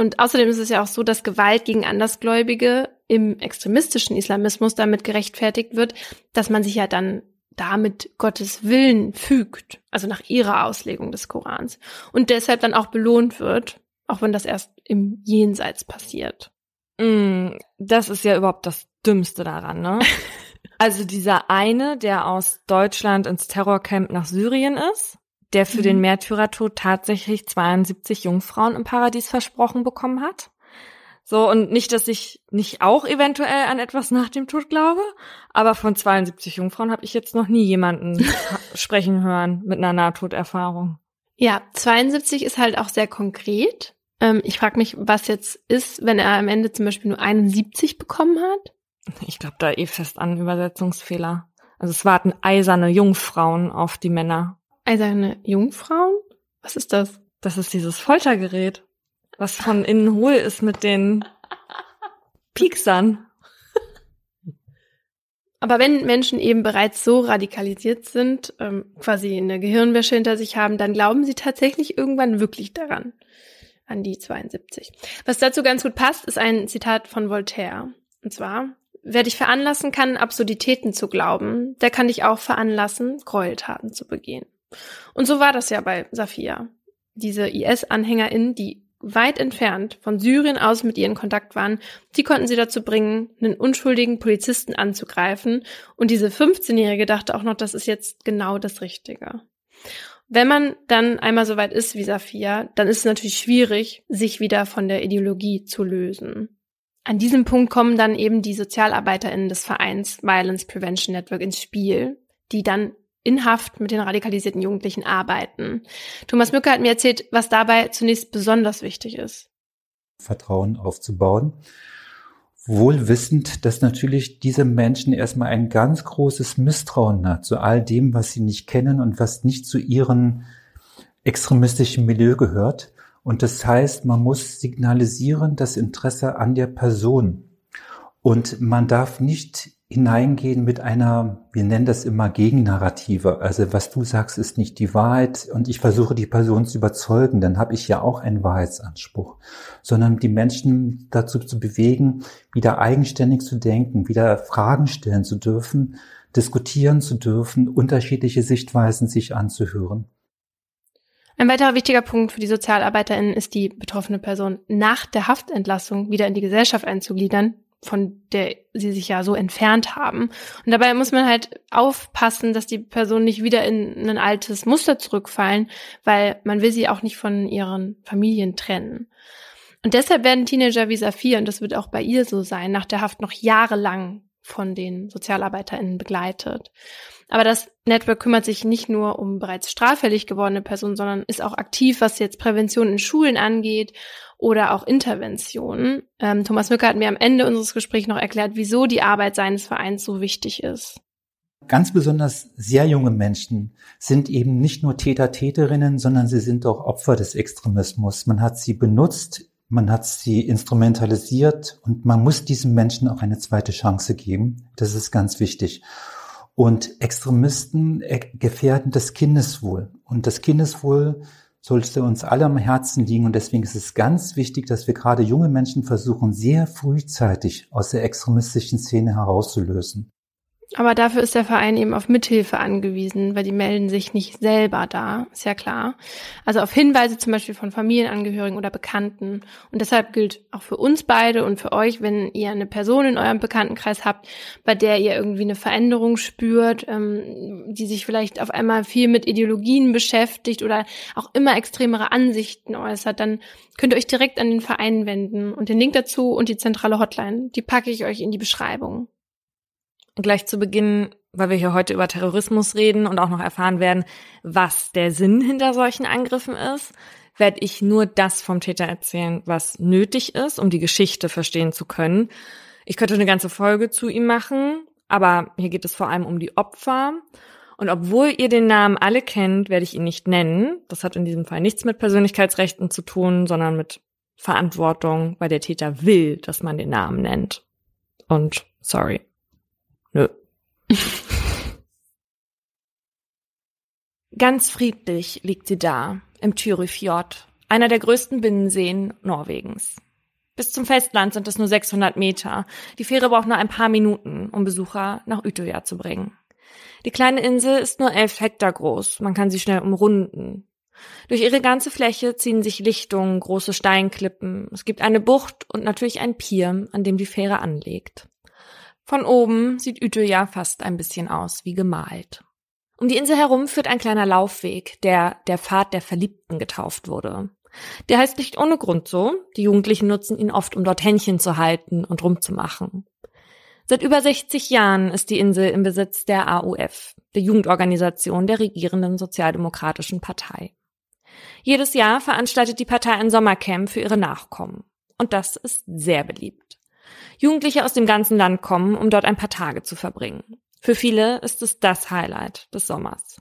Und außerdem ist es ja auch so, dass Gewalt gegen Andersgläubige im extremistischen Islamismus damit gerechtfertigt wird, dass man sich ja dann damit Gottes Willen fügt, also nach ihrer Auslegung des Korans. Und deshalb dann auch belohnt wird, auch wenn das erst im Jenseits passiert. Mm, das ist ja überhaupt das Dümmste daran, ne? also dieser eine, der aus Deutschland ins Terrorcamp nach Syrien ist, der für mhm. den Märtyrertod tatsächlich 72 Jungfrauen im Paradies versprochen bekommen hat. So, und nicht, dass ich nicht auch eventuell an etwas nach dem Tod glaube, aber von 72 Jungfrauen habe ich jetzt noch nie jemanden sprechen hören mit einer Nahtoderfahrung. Ja, 72 ist halt auch sehr konkret. Ähm, ich frage mich, was jetzt ist, wenn er am Ende zum Beispiel nur 71 bekommen hat. Ich glaube da eh fest an Übersetzungsfehler. Also es warten eiserne Jungfrauen auf die Männer. Eiserne Jungfrauen? Was ist das? Das ist dieses Foltergerät, was von innen hohl ist mit den Pieksern. Aber wenn Menschen eben bereits so radikalisiert sind, ähm, quasi eine Gehirnwäsche hinter sich haben, dann glauben sie tatsächlich irgendwann wirklich daran an die 72. Was dazu ganz gut passt, ist ein Zitat von Voltaire. Und zwar, wer dich veranlassen kann, Absurditäten zu glauben, der kann dich auch veranlassen, Gräueltaten zu begehen. Und so war das ja bei Safia. Diese IS-AnhängerInnen, die weit entfernt von Syrien aus mit ihr in Kontakt waren, die konnten sie dazu bringen, einen unschuldigen Polizisten anzugreifen. Und diese 15-Jährige dachte auch noch, das ist jetzt genau das Richtige. Wenn man dann einmal so weit ist wie Safia, dann ist es natürlich schwierig, sich wieder von der Ideologie zu lösen. An diesem Punkt kommen dann eben die SozialarbeiterInnen des Vereins Violence Prevention Network ins Spiel, die dann in Haft mit den radikalisierten Jugendlichen arbeiten. Thomas Mücke hat mir erzählt, was dabei zunächst besonders wichtig ist. Vertrauen aufzubauen wohl wissend, dass natürlich diese Menschen erstmal ein ganz großes Misstrauen hat zu all dem, was sie nicht kennen und was nicht zu ihrem extremistischen Milieu gehört. Und das heißt, man muss signalisieren das Interesse an der Person. Und man darf nicht hineingehen mit einer, wir nennen das immer Gegennarrative. Also was du sagst, ist nicht die Wahrheit und ich versuche die Person zu überzeugen, dann habe ich ja auch einen Wahrheitsanspruch. Sondern die Menschen dazu zu bewegen, wieder eigenständig zu denken, wieder Fragen stellen zu dürfen, diskutieren zu dürfen, unterschiedliche Sichtweisen sich anzuhören. Ein weiterer wichtiger Punkt für die SozialarbeiterInnen ist die betroffene Person nach der Haftentlassung wieder in die Gesellschaft einzugliedern, von der sie sich ja so entfernt haben. Und dabei muss man halt aufpassen, dass die Personen nicht wieder in ein altes Muster zurückfallen, weil man will sie auch nicht von ihren Familien trennen. Und deshalb werden Teenager wie Saphir, und das wird auch bei ihr so sein, nach der Haft noch jahrelang von den SozialarbeiterInnen begleitet. Aber das Network kümmert sich nicht nur um bereits straffällig gewordene Personen, sondern ist auch aktiv, was jetzt Prävention in Schulen angeht oder auch Interventionen. Ähm, Thomas Mücker hat mir am Ende unseres Gesprächs noch erklärt, wieso die Arbeit seines Vereins so wichtig ist. Ganz besonders sehr junge Menschen sind eben nicht nur Täter, Täterinnen, sondern sie sind auch Opfer des Extremismus. Man hat sie benutzt, man hat sie instrumentalisiert und man muss diesen Menschen auch eine zweite Chance geben. Das ist ganz wichtig. Und Extremisten äh, gefährden das Kindeswohl. Und das Kindeswohl sollte uns alle am Herzen liegen. Und deswegen ist es ganz wichtig, dass wir gerade junge Menschen versuchen, sehr frühzeitig aus der extremistischen Szene herauszulösen. Aber dafür ist der Verein eben auf Mithilfe angewiesen, weil die melden sich nicht selber da, ist ja klar. Also auf Hinweise zum Beispiel von Familienangehörigen oder Bekannten. Und deshalb gilt auch für uns beide und für euch, wenn ihr eine Person in eurem Bekanntenkreis habt, bei der ihr irgendwie eine Veränderung spürt, ähm, die sich vielleicht auf einmal viel mit Ideologien beschäftigt oder auch immer extremere Ansichten äußert, dann könnt ihr euch direkt an den Verein wenden. Und den Link dazu und die zentrale Hotline, die packe ich euch in die Beschreibung. Gleich zu Beginn, weil wir hier heute über Terrorismus reden und auch noch erfahren werden, was der Sinn hinter solchen Angriffen ist, werde ich nur das vom Täter erzählen, was nötig ist, um die Geschichte verstehen zu können. Ich könnte eine ganze Folge zu ihm machen, aber hier geht es vor allem um die Opfer. Und obwohl ihr den Namen alle kennt, werde ich ihn nicht nennen. Das hat in diesem Fall nichts mit Persönlichkeitsrechten zu tun, sondern mit Verantwortung, weil der Täter will, dass man den Namen nennt. Und sorry. Ganz friedlich liegt sie da, im Tyrifjord, einer der größten Binnenseen Norwegens. Bis zum Festland sind es nur 600 Meter. Die Fähre braucht nur ein paar Minuten, um Besucher nach Utøya zu bringen. Die kleine Insel ist nur elf Hektar groß. Man kann sie schnell umrunden. Durch ihre ganze Fläche ziehen sich Lichtungen, große Steinklippen. Es gibt eine Bucht und natürlich ein Pier, an dem die Fähre anlegt. Von oben sieht Utøya fast ein bisschen aus wie gemalt. Um die Insel herum führt ein kleiner Laufweg, der der Pfad der Verliebten getauft wurde. Der heißt nicht ohne Grund so. Die Jugendlichen nutzen ihn oft, um dort Händchen zu halten und rumzumachen. Seit über 60 Jahren ist die Insel im Besitz der AUF, der Jugendorganisation der regierenden Sozialdemokratischen Partei. Jedes Jahr veranstaltet die Partei ein Sommercamp für ihre Nachkommen. Und das ist sehr beliebt. Jugendliche aus dem ganzen Land kommen, um dort ein paar Tage zu verbringen. Für viele ist es das Highlight des Sommers.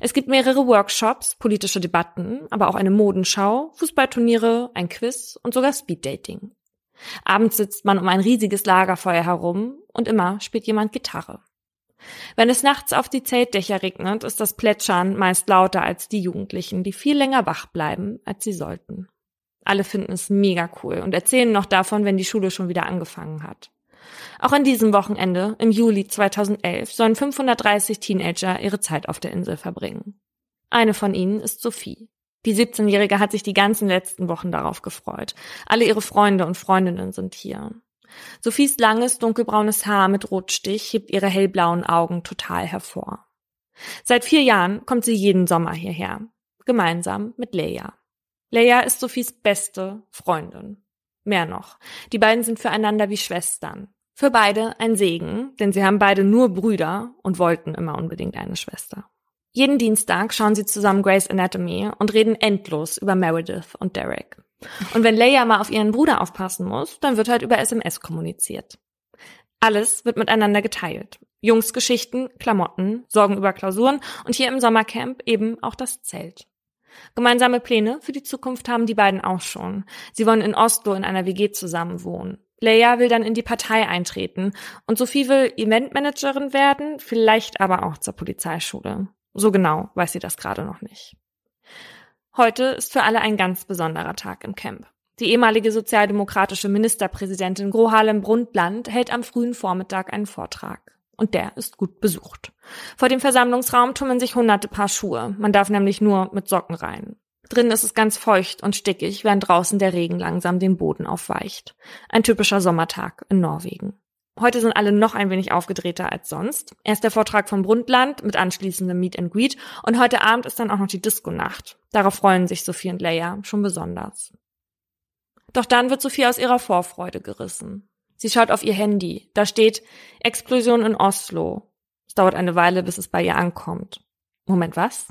Es gibt mehrere Workshops, politische Debatten, aber auch eine Modenschau, Fußballturniere, ein Quiz und sogar Speeddating. Abends sitzt man um ein riesiges Lagerfeuer herum und immer spielt jemand Gitarre. Wenn es nachts auf die Zeltdächer regnet, ist das Plätschern meist lauter als die Jugendlichen, die viel länger wach bleiben, als sie sollten. Alle finden es mega cool und erzählen noch davon, wenn die Schule schon wieder angefangen hat. Auch an diesem Wochenende, im Juli 2011, sollen 530 Teenager ihre Zeit auf der Insel verbringen. Eine von ihnen ist Sophie. Die 17-Jährige hat sich die ganzen letzten Wochen darauf gefreut. Alle ihre Freunde und Freundinnen sind hier. Sophies langes, dunkelbraunes Haar mit Rotstich hebt ihre hellblauen Augen total hervor. Seit vier Jahren kommt sie jeden Sommer hierher. Gemeinsam mit Leia. Leia ist Sophies beste Freundin. Mehr noch. Die beiden sind füreinander wie Schwestern. Für beide ein Segen, denn sie haben beide nur Brüder und wollten immer unbedingt eine Schwester. Jeden Dienstag schauen sie zusammen Grey's Anatomy und reden endlos über Meredith und Derek. Und wenn Leia mal auf ihren Bruder aufpassen muss, dann wird halt über SMS kommuniziert. Alles wird miteinander geteilt. Jungsgeschichten, Klamotten, Sorgen über Klausuren und hier im Sommercamp eben auch das Zelt. Gemeinsame Pläne für die Zukunft haben die beiden auch schon. Sie wollen in Oslo in einer WG zusammen wohnen. Leia will dann in die Partei eintreten und Sophie will Eventmanagerin werden, vielleicht aber auch zur Polizeischule. So genau weiß sie das gerade noch nicht. Heute ist für alle ein ganz besonderer Tag im Camp. Die ehemalige sozialdemokratische Ministerpräsidentin Gro Harlem Brundtland hält am frühen Vormittag einen Vortrag. Und der ist gut besucht. Vor dem Versammlungsraum tummeln sich hunderte Paar Schuhe. Man darf nämlich nur mit Socken rein. Drin ist es ganz feucht und stickig, während draußen der Regen langsam den Boden aufweicht. Ein typischer Sommertag in Norwegen. Heute sind alle noch ein wenig aufgedrehter als sonst. Erst der Vortrag vom Brundtland mit anschließendem Meet and Greet und heute Abend ist dann auch noch die Disco-Nacht. Darauf freuen sich Sophie und Leia schon besonders. Doch dann wird Sophie aus ihrer Vorfreude gerissen. Sie schaut auf ihr Handy. Da steht Explosion in Oslo. Es dauert eine Weile, bis es bei ihr ankommt. Moment, was?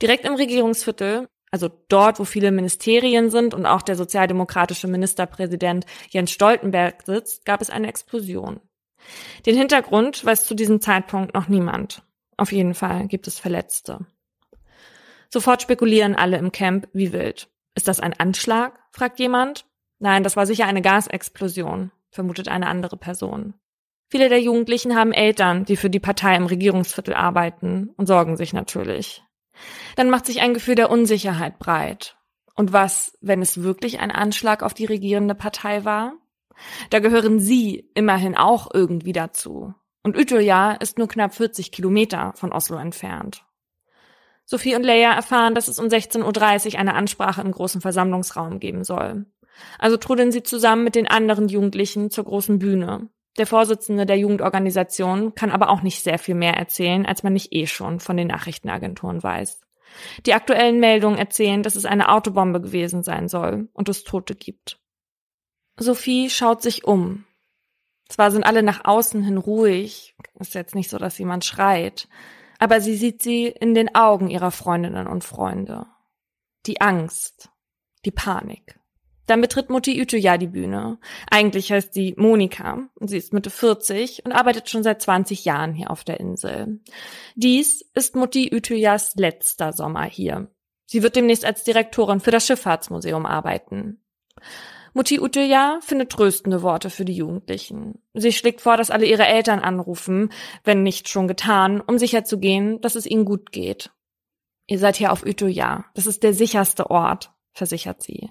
Direkt im Regierungsviertel, also dort, wo viele Ministerien sind und auch der sozialdemokratische Ministerpräsident Jens Stoltenberg sitzt, gab es eine Explosion. Den Hintergrund weiß zu diesem Zeitpunkt noch niemand. Auf jeden Fall gibt es Verletzte. Sofort spekulieren alle im Camp wie wild. Ist das ein Anschlag? fragt jemand. Nein, das war sicher eine Gasexplosion, vermutet eine andere Person. Viele der Jugendlichen haben Eltern, die für die Partei im Regierungsviertel arbeiten und sorgen sich natürlich. Dann macht sich ein Gefühl der Unsicherheit breit. Und was, wenn es wirklich ein Anschlag auf die regierende Partei war? Da gehören Sie immerhin auch irgendwie dazu. Und Utøya ist nur knapp 40 Kilometer von Oslo entfernt. Sophie und Leia erfahren, dass es um 16.30 Uhr eine Ansprache im großen Versammlungsraum geben soll. Also trudeln sie zusammen mit den anderen Jugendlichen zur großen Bühne. Der Vorsitzende der Jugendorganisation kann aber auch nicht sehr viel mehr erzählen, als man nicht eh schon von den Nachrichtenagenturen weiß. Die aktuellen Meldungen erzählen, dass es eine Autobombe gewesen sein soll und es Tote gibt. Sophie schaut sich um. Zwar sind alle nach außen hin ruhig, ist jetzt nicht so, dass jemand schreit, aber sie sieht sie in den Augen ihrer Freundinnen und Freunde. Die Angst, die Panik. Dann betritt Mutti Ütüja die Bühne. Eigentlich heißt sie Monika sie ist Mitte 40 und arbeitet schon seit 20 Jahren hier auf der Insel. Dies ist Mutti Ütüjas letzter Sommer hier. Sie wird demnächst als Direktorin für das Schifffahrtsmuseum arbeiten. Mutti Utüja findet tröstende Worte für die Jugendlichen. Sie schlägt vor, dass alle ihre Eltern anrufen, wenn nicht schon getan, um sicherzugehen, dass es ihnen gut geht. Ihr seid hier auf Utøya. Das ist der sicherste Ort, versichert sie.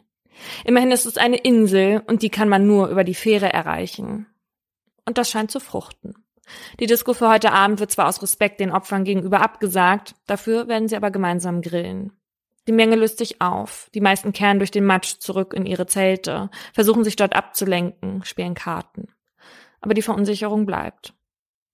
Immerhin ist es eine Insel und die kann man nur über die Fähre erreichen. Und das scheint zu fruchten. Die Disco für heute Abend wird zwar aus Respekt den Opfern gegenüber abgesagt, dafür werden sie aber gemeinsam grillen. Die Menge löst sich auf. Die meisten kehren durch den Matsch zurück in ihre Zelte, versuchen sich dort abzulenken, spielen Karten. Aber die Verunsicherung bleibt.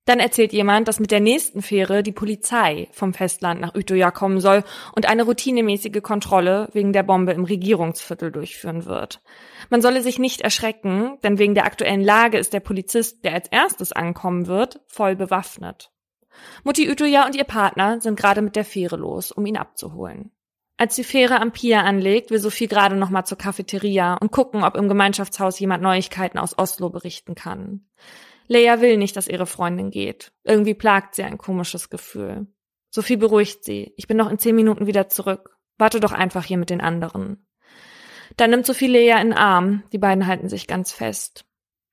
Dann erzählt jemand, dass mit der nächsten Fähre die Polizei vom Festland nach Utøya kommen soll und eine routinemäßige Kontrolle wegen der Bombe im Regierungsviertel durchführen wird. Man solle sich nicht erschrecken, denn wegen der aktuellen Lage ist der Polizist, der als erstes ankommen wird, voll bewaffnet. Mutti Utøya und ihr Partner sind gerade mit der Fähre los, um ihn abzuholen. Als die Fähre am Pier anlegt, will Sophie gerade noch mal zur Cafeteria und gucken, ob im Gemeinschaftshaus jemand Neuigkeiten aus Oslo berichten kann. Leia will nicht, dass ihre Freundin geht. Irgendwie plagt sie ein komisches Gefühl. Sophie beruhigt sie. Ich bin noch in zehn Minuten wieder zurück. Warte doch einfach hier mit den anderen. Dann nimmt Sophie Leia in den Arm. Die beiden halten sich ganz fest.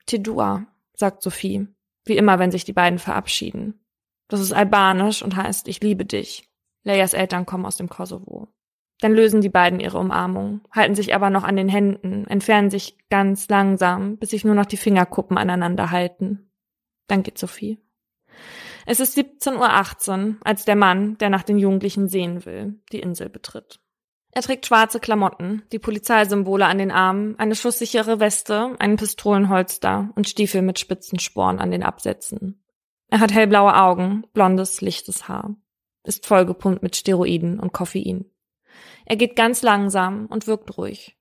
Tidua, sagt Sophie. Wie immer, wenn sich die beiden verabschieden. Das ist albanisch und heißt, ich liebe dich. Leias Eltern kommen aus dem Kosovo. Dann lösen die beiden ihre Umarmung, halten sich aber noch an den Händen, entfernen sich ganz langsam, bis sich nur noch die Fingerkuppen aneinander halten. Dann geht Sophie. Es ist 17.18 Uhr, als der Mann, der nach den Jugendlichen sehen will, die Insel betritt. Er trägt schwarze Klamotten, die Polizeisymbole an den Armen, eine schusssichere Weste, einen Pistolenholster und Stiefel mit spitzen Sporen an den Absätzen. Er hat hellblaue Augen, blondes, lichtes Haar, ist vollgepumpt mit Steroiden und Koffein. Er geht ganz langsam und wirkt ruhig.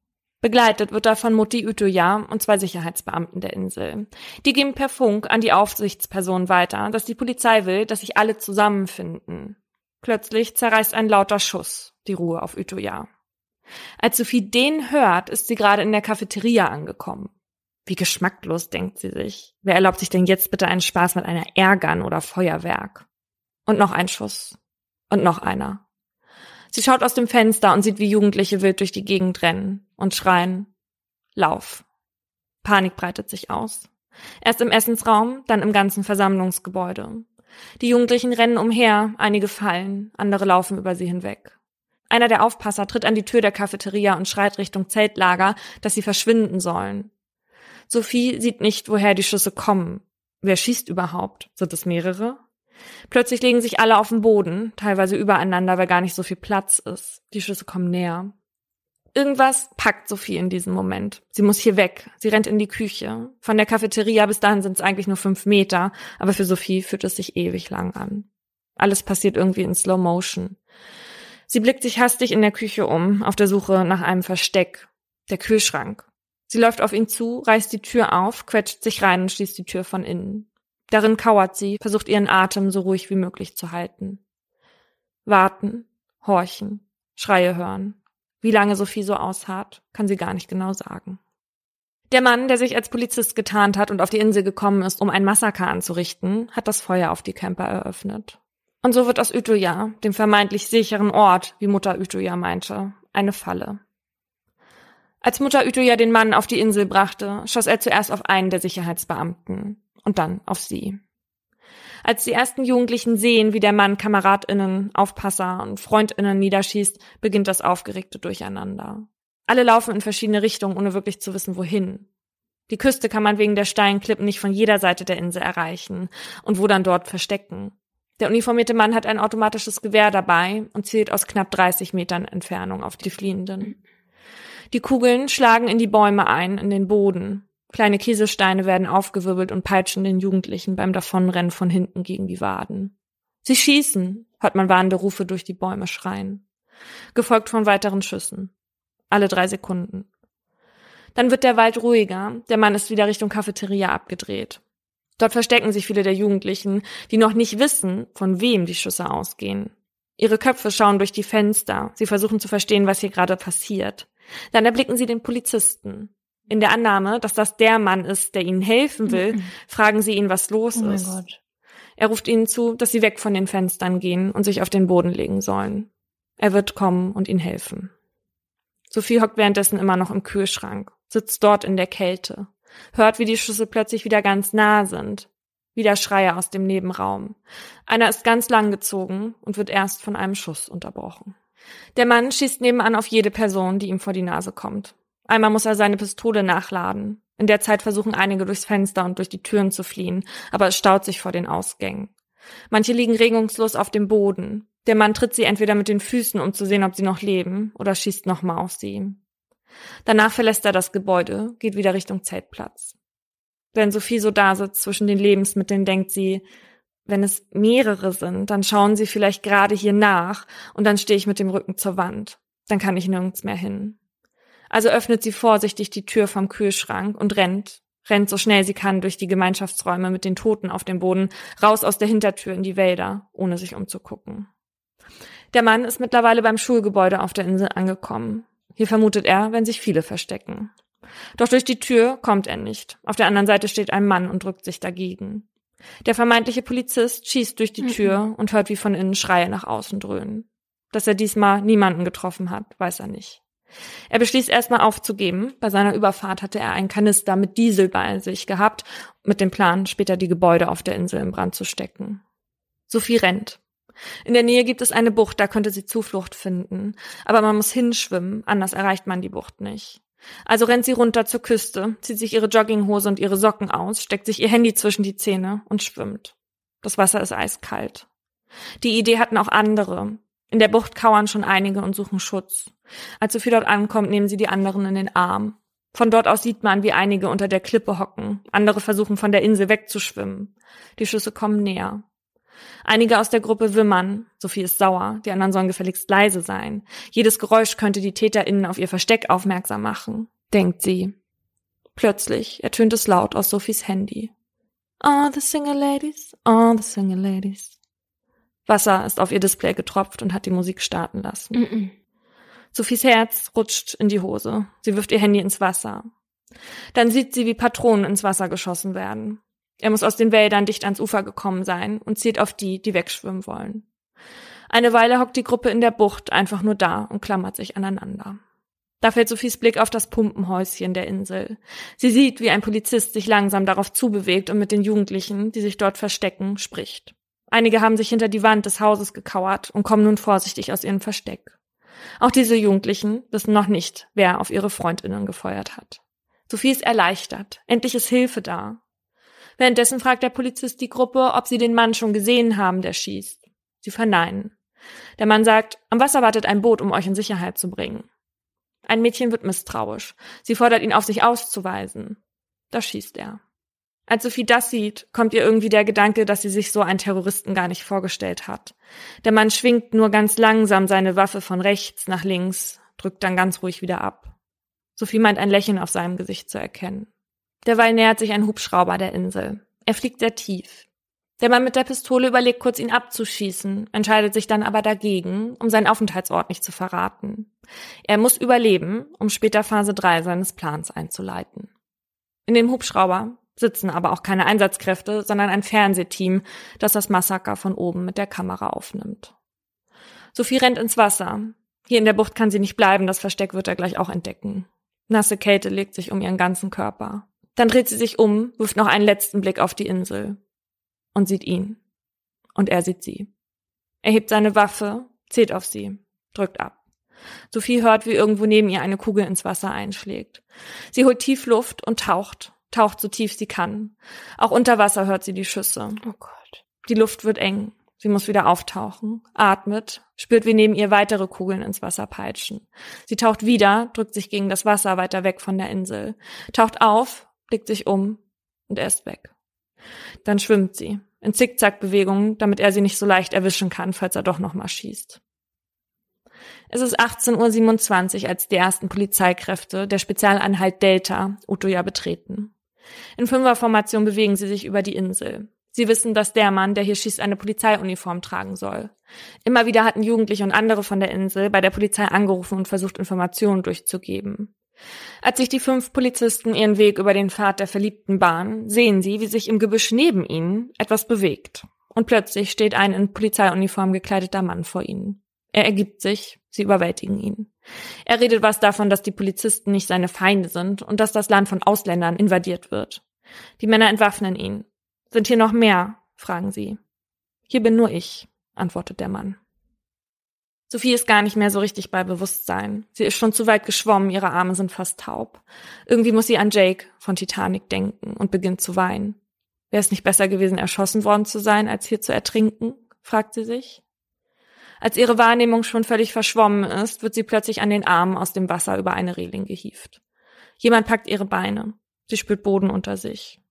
Begleitet wird er von Mutti Ütøya und zwei Sicherheitsbeamten der Insel. Die geben per Funk an die Aufsichtsperson weiter, dass die Polizei will, dass sich alle zusammenfinden. Plötzlich zerreißt ein lauter Schuss die Ruhe auf Ütøya. Als Sophie den hört, ist sie gerade in der Cafeteria angekommen. Wie geschmacklos, denkt sie sich. Wer erlaubt sich denn jetzt bitte einen Spaß mit einer Ärgern oder Feuerwerk? Und noch ein Schuss. Und noch einer. Sie schaut aus dem Fenster und sieht, wie Jugendliche wild durch die Gegend rennen und schreien. Lauf. Panik breitet sich aus. Erst im Essensraum, dann im ganzen Versammlungsgebäude. Die Jugendlichen rennen umher, einige fallen, andere laufen über sie hinweg. Einer der Aufpasser tritt an die Tür der Cafeteria und schreit Richtung Zeltlager, dass sie verschwinden sollen. Sophie sieht nicht, woher die Schüsse kommen. Wer schießt überhaupt? Sind es mehrere? Plötzlich legen sich alle auf den Boden, teilweise übereinander, weil gar nicht so viel Platz ist. Die Schüsse kommen näher. Irgendwas packt Sophie in diesem Moment. Sie muss hier weg. Sie rennt in die Küche. Von der Cafeteria bis dahin sind es eigentlich nur fünf Meter, aber für Sophie fühlt es sich ewig lang an. Alles passiert irgendwie in Slow Motion. Sie blickt sich hastig in der Küche um, auf der Suche nach einem Versteck. Der Kühlschrank. Sie läuft auf ihn zu, reißt die Tür auf, quetscht sich rein und schließt die Tür von innen. Darin kauert sie, versucht ihren Atem so ruhig wie möglich zu halten. Warten, horchen, Schreie hören. Wie lange Sophie so ausharrt, kann sie gar nicht genau sagen. Der Mann, der sich als Polizist getarnt hat und auf die Insel gekommen ist, um ein Massaker anzurichten, hat das Feuer auf die Camper eröffnet. Und so wird aus Utøya, dem vermeintlich sicheren Ort, wie Mutter Utøya meinte, eine Falle. Als Mutter Utøya den Mann auf die Insel brachte, schoss er zuerst auf einen der Sicherheitsbeamten und dann auf sie. Als die ersten Jugendlichen sehen, wie der Mann KameradInnen, Aufpasser und FreundInnen niederschießt, beginnt das aufgeregte Durcheinander. Alle laufen in verschiedene Richtungen, ohne wirklich zu wissen, wohin. Die Küste kann man wegen der steilen Klippen nicht von jeder Seite der Insel erreichen und wo dann dort verstecken. Der uniformierte Mann hat ein automatisches Gewehr dabei und zielt aus knapp 30 Metern Entfernung auf die Fliehenden. Die Kugeln schlagen in die Bäume ein, in den Boden. Kleine Kieselsteine werden aufgewirbelt und peitschen den Jugendlichen beim Davonrennen von hinten gegen die Waden. Sie schießen, hört man warnende Rufe durch die Bäume schreien. Gefolgt von weiteren Schüssen. Alle drei Sekunden. Dann wird der Wald ruhiger, der Mann ist wieder Richtung Cafeteria abgedreht. Dort verstecken sich viele der Jugendlichen, die noch nicht wissen, von wem die Schüsse ausgehen. Ihre Köpfe schauen durch die Fenster. Sie versuchen zu verstehen, was hier gerade passiert. Dann erblicken sie den Polizisten. In der Annahme, dass das der Mann ist, der ihnen helfen will, mhm. fragen sie ihn, was los oh ist. Gott. Er ruft ihnen zu, dass sie weg von den Fenstern gehen und sich auf den Boden legen sollen. Er wird kommen und ihnen helfen. Sophie hockt währenddessen immer noch im Kühlschrank, sitzt dort in der Kälte, hört, wie die Schüsse plötzlich wieder ganz nah sind. Wieder Schreie aus dem Nebenraum. Einer ist ganz lang gezogen und wird erst von einem Schuss unterbrochen. Der Mann schießt nebenan auf jede Person, die ihm vor die Nase kommt. Einmal muss er seine Pistole nachladen. In der Zeit versuchen einige durchs Fenster und durch die Türen zu fliehen, aber es staut sich vor den Ausgängen. Manche liegen regungslos auf dem Boden. Der Mann tritt sie entweder mit den Füßen, um zu sehen, ob sie noch leben, oder schießt nochmal auf sie. Danach verlässt er das Gebäude, geht wieder Richtung Zeltplatz. Wenn Sophie so da sitzt zwischen den Lebensmitteln, denkt sie, wenn es mehrere sind, dann schauen sie vielleicht gerade hier nach und dann stehe ich mit dem Rücken zur Wand. Dann kann ich nirgends mehr hin. Also öffnet sie vorsichtig die Tür vom Kühlschrank und rennt, rennt so schnell sie kann durch die Gemeinschaftsräume mit den Toten auf dem Boden, raus aus der Hintertür in die Wälder, ohne sich umzugucken. Der Mann ist mittlerweile beim Schulgebäude auf der Insel angekommen. Hier vermutet er, wenn sich viele verstecken. Doch durch die Tür kommt er nicht. Auf der anderen Seite steht ein Mann und drückt sich dagegen. Der vermeintliche Polizist schießt durch die mhm. Tür und hört wie von innen Schreie nach außen dröhnen. Dass er diesmal niemanden getroffen hat, weiß er nicht. Er beschließt erstmal aufzugeben. Bei seiner Überfahrt hatte er einen Kanister mit Diesel bei sich gehabt, mit dem Plan, später die Gebäude auf der Insel in Brand zu stecken. Sophie rennt. In der Nähe gibt es eine Bucht, da könnte sie Zuflucht finden. Aber man muss hinschwimmen, anders erreicht man die Bucht nicht. Also rennt sie runter zur Küste, zieht sich ihre Jogginghose und ihre Socken aus, steckt sich ihr Handy zwischen die Zähne und schwimmt. Das Wasser ist eiskalt. Die Idee hatten auch andere. In der Bucht kauern schon einige und suchen Schutz. Als Sophie dort ankommt, nehmen sie die anderen in den Arm. Von dort aus sieht man, wie einige unter der Klippe hocken. Andere versuchen von der Insel wegzuschwimmen. Die Schüsse kommen näher. Einige aus der Gruppe wimmern. Sophie ist sauer. Die anderen sollen gefälligst leise sein. Jedes Geräusch könnte die TäterInnen auf ihr Versteck aufmerksam machen, denkt sie. Plötzlich ertönt es laut aus Sophies Handy. All the single ladies, all the single ladies. Wasser ist auf ihr Display getropft und hat die Musik starten lassen. Mm -mm. Sophies Herz rutscht in die Hose. Sie wirft ihr Handy ins Wasser. Dann sieht sie, wie Patronen ins Wasser geschossen werden. Er muss aus den Wäldern dicht ans Ufer gekommen sein und zielt auf die, die wegschwimmen wollen. Eine Weile hockt die Gruppe in der Bucht einfach nur da und klammert sich aneinander. Da fällt Sophies Blick auf das Pumpenhäuschen der Insel. Sie sieht, wie ein Polizist sich langsam darauf zubewegt und mit den Jugendlichen, die sich dort verstecken, spricht. Einige haben sich hinter die Wand des Hauses gekauert und kommen nun vorsichtig aus ihrem Versteck. Auch diese Jugendlichen wissen noch nicht, wer auf ihre Freundinnen gefeuert hat. Sophie ist erleichtert. Endlich ist Hilfe da. Währenddessen fragt der Polizist die Gruppe, ob sie den Mann schon gesehen haben, der schießt. Sie verneinen. Der Mann sagt, am Wasser wartet ein Boot, um euch in Sicherheit zu bringen. Ein Mädchen wird misstrauisch. Sie fordert ihn auf, sich auszuweisen. Da schießt er. Als Sophie das sieht, kommt ihr irgendwie der Gedanke, dass sie sich so einen Terroristen gar nicht vorgestellt hat. Der Mann schwingt nur ganz langsam seine Waffe von rechts nach links, drückt dann ganz ruhig wieder ab. Sophie meint ein Lächeln auf seinem Gesicht zu erkennen. Derweil nähert sich ein Hubschrauber der Insel. Er fliegt sehr tief. Der Mann mit der Pistole überlegt kurz, ihn abzuschießen, entscheidet sich dann aber dagegen, um seinen Aufenthaltsort nicht zu verraten. Er muss überleben, um später Phase 3 seines Plans einzuleiten. In dem Hubschrauber sitzen aber auch keine Einsatzkräfte, sondern ein Fernsehteam, das das Massaker von oben mit der Kamera aufnimmt. Sophie rennt ins Wasser. Hier in der Bucht kann sie nicht bleiben, das Versteck wird er gleich auch entdecken. Nasse Kälte legt sich um ihren ganzen Körper. Dann dreht sie sich um, wirft noch einen letzten Blick auf die Insel und sieht ihn. Und er sieht sie. Er hebt seine Waffe, zählt auf sie, drückt ab. Sophie hört, wie irgendwo neben ihr eine Kugel ins Wasser einschlägt. Sie holt tief Luft und taucht, taucht so tief sie kann. Auch unter Wasser hört sie die Schüsse. Oh Gott. Die Luft wird eng. Sie muss wieder auftauchen, atmet, spürt, wie neben ihr weitere Kugeln ins Wasser peitschen. Sie taucht wieder, drückt sich gegen das Wasser weiter weg von der Insel, taucht auf, blickt sich um und er ist weg. Dann schwimmt sie, in Zickzackbewegungen, damit er sie nicht so leicht erwischen kann, falls er doch nochmal schießt. Es ist 18.27 Uhr, als die ersten Polizeikräfte der Spezialeinheit Delta Utoya betreten. In Fünferformation bewegen sie sich über die Insel. Sie wissen, dass der Mann, der hier schießt, eine Polizeiuniform tragen soll. Immer wieder hatten Jugendliche und andere von der Insel bei der Polizei angerufen und versucht, Informationen durchzugeben. Als sich die fünf Polizisten ihren Weg über den Pfad der verliebten Bahn, sehen sie, wie sich im Gebüsch neben ihnen etwas bewegt. Und plötzlich steht ein in Polizeiuniform gekleideter Mann vor ihnen. Er ergibt sich, sie überwältigen ihn. Er redet was davon, dass die Polizisten nicht seine Feinde sind und dass das Land von Ausländern invadiert wird. Die Männer entwaffnen ihn. Sind hier noch mehr? fragen sie. Hier bin nur ich, antwortet der Mann. Sophie ist gar nicht mehr so richtig bei Bewusstsein. Sie ist schon zu weit geschwommen, ihre Arme sind fast taub. Irgendwie muss sie an Jake von Titanic denken und beginnt zu weinen. Wäre es nicht besser gewesen, erschossen worden zu sein, als hier zu ertrinken? fragt sie sich. Als ihre Wahrnehmung schon völlig verschwommen ist, wird sie plötzlich an den Armen aus dem Wasser über eine Reling gehieft. Jemand packt ihre Beine. Sie spürt Boden unter sich.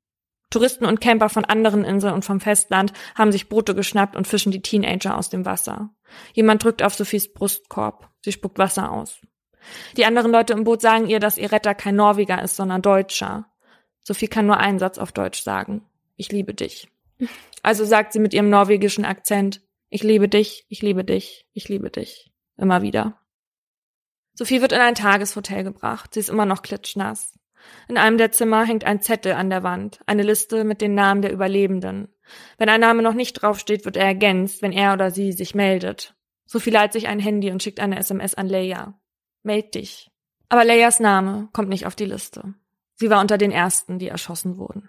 Touristen und Camper von anderen Inseln und vom Festland haben sich Boote geschnappt und fischen die Teenager aus dem Wasser. Jemand drückt auf Sophies Brustkorb. Sie spuckt Wasser aus. Die anderen Leute im Boot sagen ihr, dass ihr Retter kein Norweger ist, sondern Deutscher. Sophie kann nur einen Satz auf Deutsch sagen. Ich liebe dich. Also sagt sie mit ihrem norwegischen Akzent, ich liebe dich, ich liebe dich, ich liebe dich. Immer wieder. Sophie wird in ein Tageshotel gebracht. Sie ist immer noch klitschnass. In einem der Zimmer hängt ein Zettel an der Wand, eine Liste mit den Namen der Überlebenden. Wenn ein Name noch nicht draufsteht, wird er ergänzt, wenn er oder sie sich meldet. Sophie leiht sich ein Handy und schickt eine SMS an Leia. Meld dich. Aber Leias Name kommt nicht auf die Liste. Sie war unter den ersten, die erschossen wurden.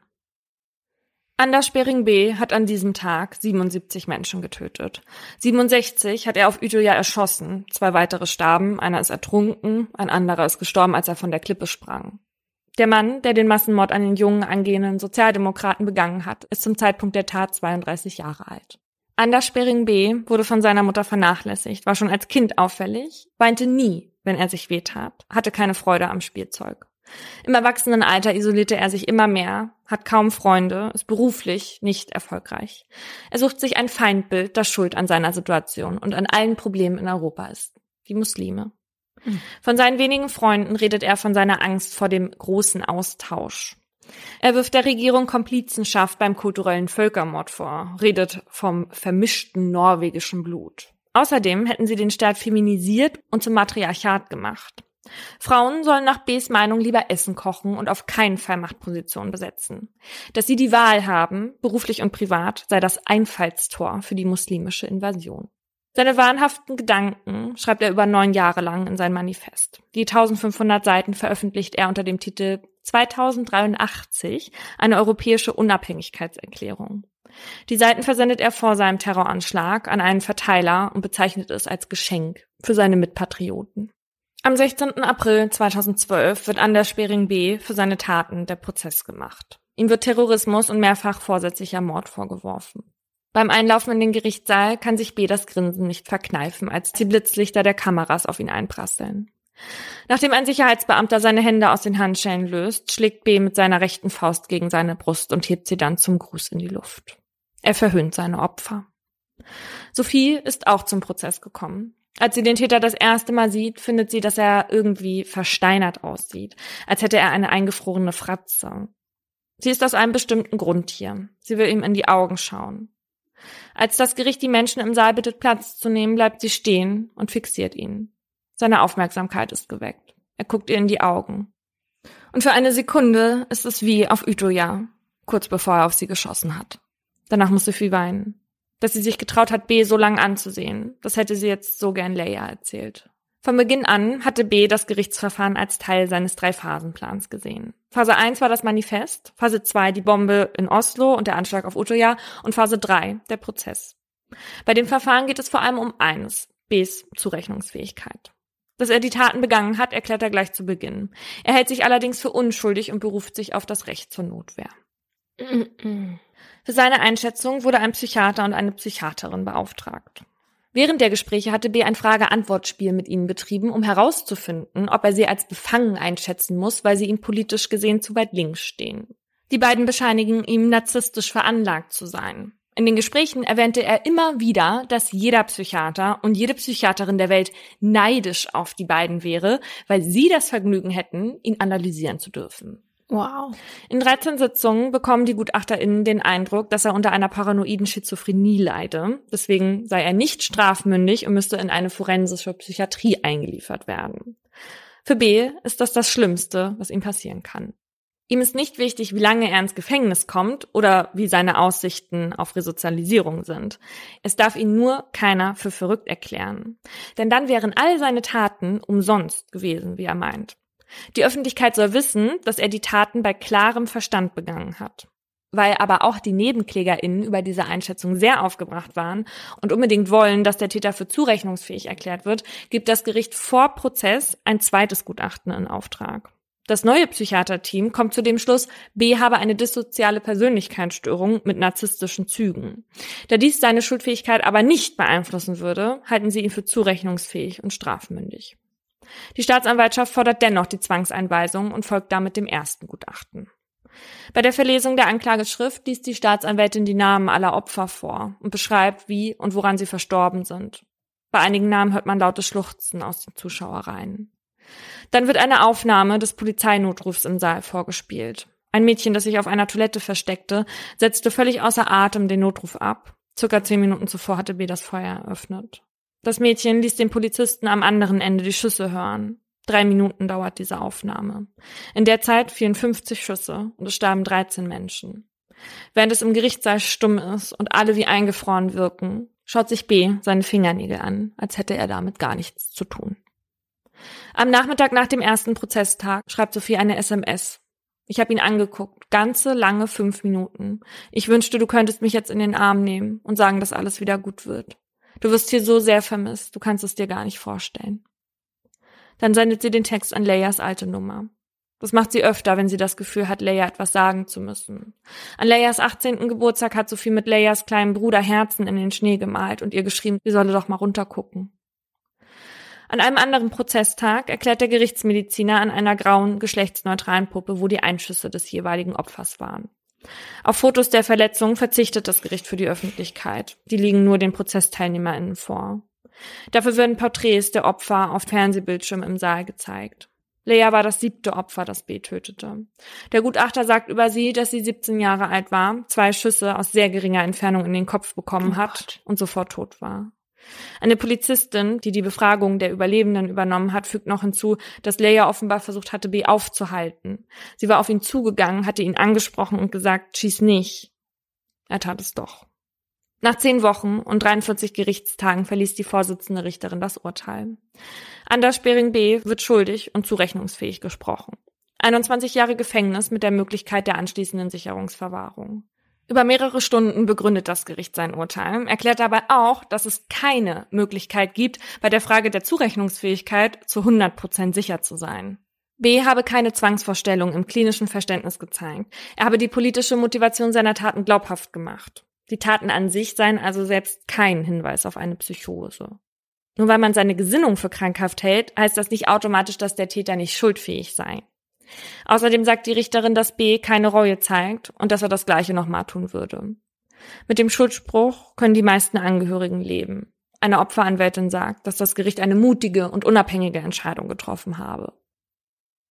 Anders Bering B. hat an diesem Tag 77 Menschen getötet. 67 hat er auf Utøya erschossen. Zwei weitere starben, einer ist ertrunken, ein anderer ist gestorben, als er von der Klippe sprang. Der Mann, der den Massenmord an den jungen angehenden Sozialdemokraten begangen hat, ist zum Zeitpunkt der Tat 32 Jahre alt. Anders Spering B. wurde von seiner Mutter vernachlässigt, war schon als Kind auffällig, weinte nie, wenn er sich wehtat, hatte keine Freude am Spielzeug. Im Erwachsenenalter isolierte er sich immer mehr, hat kaum Freunde, ist beruflich nicht erfolgreich. Er sucht sich ein Feindbild, das schuld an seiner Situation und an allen Problemen in Europa ist. Die Muslime. Von seinen wenigen Freunden redet er von seiner Angst vor dem großen Austausch. Er wirft der Regierung Komplizenschaft beim kulturellen Völkermord vor, redet vom vermischten norwegischen Blut. Außerdem hätten sie den Staat feminisiert und zum Matriarchat gemacht. Frauen sollen nach Bs Meinung lieber Essen kochen und auf keinen Fall Machtpositionen besetzen. Dass sie die Wahl haben, beruflich und privat, sei das Einfallstor für die muslimische Invasion. Seine wahnhaften Gedanken schreibt er über neun Jahre lang in sein Manifest. Die 1500 Seiten veröffentlicht er unter dem Titel 2083, eine europäische Unabhängigkeitserklärung. Die Seiten versendet er vor seinem Terroranschlag an einen Verteiler und bezeichnet es als Geschenk für seine Mitpatrioten. Am 16. April 2012 wird Anders Bering B. für seine Taten der Prozess gemacht. Ihm wird Terrorismus und mehrfach vorsätzlicher Mord vorgeworfen. Beim Einlaufen in den Gerichtssaal kann sich B das Grinsen nicht verkneifen, als die Blitzlichter der Kameras auf ihn einprasseln. Nachdem ein Sicherheitsbeamter seine Hände aus den Handschellen löst, schlägt B mit seiner rechten Faust gegen seine Brust und hebt sie dann zum Gruß in die Luft. Er verhöhnt seine Opfer. Sophie ist auch zum Prozess gekommen. Als sie den Täter das erste Mal sieht, findet sie, dass er irgendwie versteinert aussieht, als hätte er eine eingefrorene Fratze. Sie ist aus einem bestimmten Grund hier. Sie will ihm in die Augen schauen. Als das Gericht die Menschen im Saal bittet, Platz zu nehmen, bleibt sie stehen und fixiert ihn. Seine Aufmerksamkeit ist geweckt. Er guckt ihr in die Augen. Und für eine Sekunde ist es wie auf Utøya, kurz bevor er auf sie geschossen hat. Danach muss Sophie weinen. Dass sie sich getraut hat, B so lang anzusehen, das hätte sie jetzt so gern Leia erzählt. Von Beginn an hatte B das Gerichtsverfahren als Teil seines Drei-Phasen-Plans gesehen. Phase 1 war das Manifest, Phase 2 die Bombe in Oslo und der Anschlag auf Utøya und Phase 3 der Prozess. Bei dem Verfahren geht es vor allem um eines, Bs Zurechnungsfähigkeit. Dass er die Taten begangen hat, erklärt er gleich zu Beginn. Er hält sich allerdings für unschuldig und beruft sich auf das Recht zur Notwehr. Für seine Einschätzung wurde ein Psychiater und eine Psychiaterin beauftragt. Während der Gespräche hatte B ein Frage-Antwort-Spiel mit ihnen betrieben, um herauszufinden, ob er sie als befangen einschätzen muss, weil sie ihm politisch gesehen zu weit links stehen. Die beiden bescheinigen ihm narzisstisch veranlagt zu sein. In den Gesprächen erwähnte er immer wieder, dass jeder Psychiater und jede Psychiaterin der Welt neidisch auf die beiden wäre, weil sie das Vergnügen hätten, ihn analysieren zu dürfen. Wow. In 13 Sitzungen bekommen die GutachterInnen den Eindruck, dass er unter einer paranoiden Schizophrenie leide. Deswegen sei er nicht strafmündig und müsste in eine forensische Psychiatrie eingeliefert werden. Für B ist das das Schlimmste, was ihm passieren kann. Ihm ist nicht wichtig, wie lange er ins Gefängnis kommt oder wie seine Aussichten auf Resozialisierung sind. Es darf ihn nur keiner für verrückt erklären. Denn dann wären all seine Taten umsonst gewesen, wie er meint. Die Öffentlichkeit soll wissen, dass er die Taten bei klarem Verstand begangen hat. Weil aber auch die NebenklägerInnen über diese Einschätzung sehr aufgebracht waren und unbedingt wollen, dass der Täter für zurechnungsfähig erklärt wird, gibt das Gericht vor Prozess ein zweites Gutachten in Auftrag. Das neue Psychiaterteam kommt zu dem Schluss, B habe eine dissoziale Persönlichkeitsstörung mit narzisstischen Zügen. Da dies seine Schuldfähigkeit aber nicht beeinflussen würde, halten sie ihn für zurechnungsfähig und strafmündig. Die Staatsanwaltschaft fordert dennoch die Zwangseinweisung und folgt damit dem ersten Gutachten. Bei der Verlesung der Anklageschrift liest die Staatsanwältin die Namen aller Opfer vor und beschreibt, wie und woran sie verstorben sind. Bei einigen Namen hört man lautes Schluchzen aus den Zuschauereien. Dann wird eine Aufnahme des Polizeinotrufs im Saal vorgespielt. Ein Mädchen, das sich auf einer Toilette versteckte, setzte völlig außer Atem den Notruf ab. Circa zehn Minuten zuvor hatte B das Feuer eröffnet. Das Mädchen ließ den Polizisten am anderen Ende die Schüsse hören. Drei Minuten dauert diese Aufnahme. In der Zeit fielen 50 Schüsse und es starben 13 Menschen. Während es im Gerichtssaal stumm ist und alle wie eingefroren wirken, schaut sich B seine Fingernägel an, als hätte er damit gar nichts zu tun. Am Nachmittag nach dem ersten Prozesstag schreibt Sophie eine SMS. Ich habe ihn angeguckt, ganze lange fünf Minuten. Ich wünschte, du könntest mich jetzt in den Arm nehmen und sagen, dass alles wieder gut wird. Du wirst hier so sehr vermisst, du kannst es dir gar nicht vorstellen. Dann sendet sie den Text an Leias alte Nummer. Das macht sie öfter, wenn sie das Gefühl hat, Leia etwas sagen zu müssen. An Leias 18. Geburtstag hat Sophie mit Leias kleinem Bruder Herzen in den Schnee gemalt und ihr geschrieben, sie solle doch mal runtergucken. An einem anderen Prozesstag erklärt der Gerichtsmediziner an einer grauen, geschlechtsneutralen Puppe, wo die Einschüsse des jeweiligen Opfers waren. Auf Fotos der Verletzung verzichtet das Gericht für die Öffentlichkeit. Die liegen nur den ProzessteilnehmerInnen vor. Dafür werden Porträts der Opfer auf Fernsehbildschirm im Saal gezeigt. Lea war das siebte Opfer, das B tötete. Der Gutachter sagt über sie, dass sie 17 Jahre alt war, zwei Schüsse aus sehr geringer Entfernung in den Kopf bekommen oh hat und sofort tot war. Eine Polizistin, die die Befragung der Überlebenden übernommen hat, fügt noch hinzu, dass Leia offenbar versucht hatte, B aufzuhalten. Sie war auf ihn zugegangen, hatte ihn angesprochen und gesagt, schieß nicht. Er tat es doch. Nach zehn Wochen und 43 Gerichtstagen verließ die Vorsitzende Richterin das Urteil. Anders Bering B. wird schuldig und zurechnungsfähig gesprochen. 21 Jahre Gefängnis mit der Möglichkeit der anschließenden Sicherungsverwahrung. Über mehrere Stunden begründet das Gericht sein Urteil, erklärt dabei auch, dass es keine Möglichkeit gibt, bei der Frage der Zurechnungsfähigkeit zu 100 Prozent sicher zu sein. B habe keine Zwangsvorstellung im klinischen Verständnis gezeigt. Er habe die politische Motivation seiner Taten glaubhaft gemacht. Die Taten an sich seien also selbst kein Hinweis auf eine Psychose. Nur weil man seine Gesinnung für krankhaft hält, heißt das nicht automatisch, dass der Täter nicht schuldfähig sei. Außerdem sagt die Richterin, dass B keine Reue zeigt und dass er das Gleiche nochmal tun würde. Mit dem Schuldspruch können die meisten Angehörigen leben. Eine Opferanwältin sagt, dass das Gericht eine mutige und unabhängige Entscheidung getroffen habe.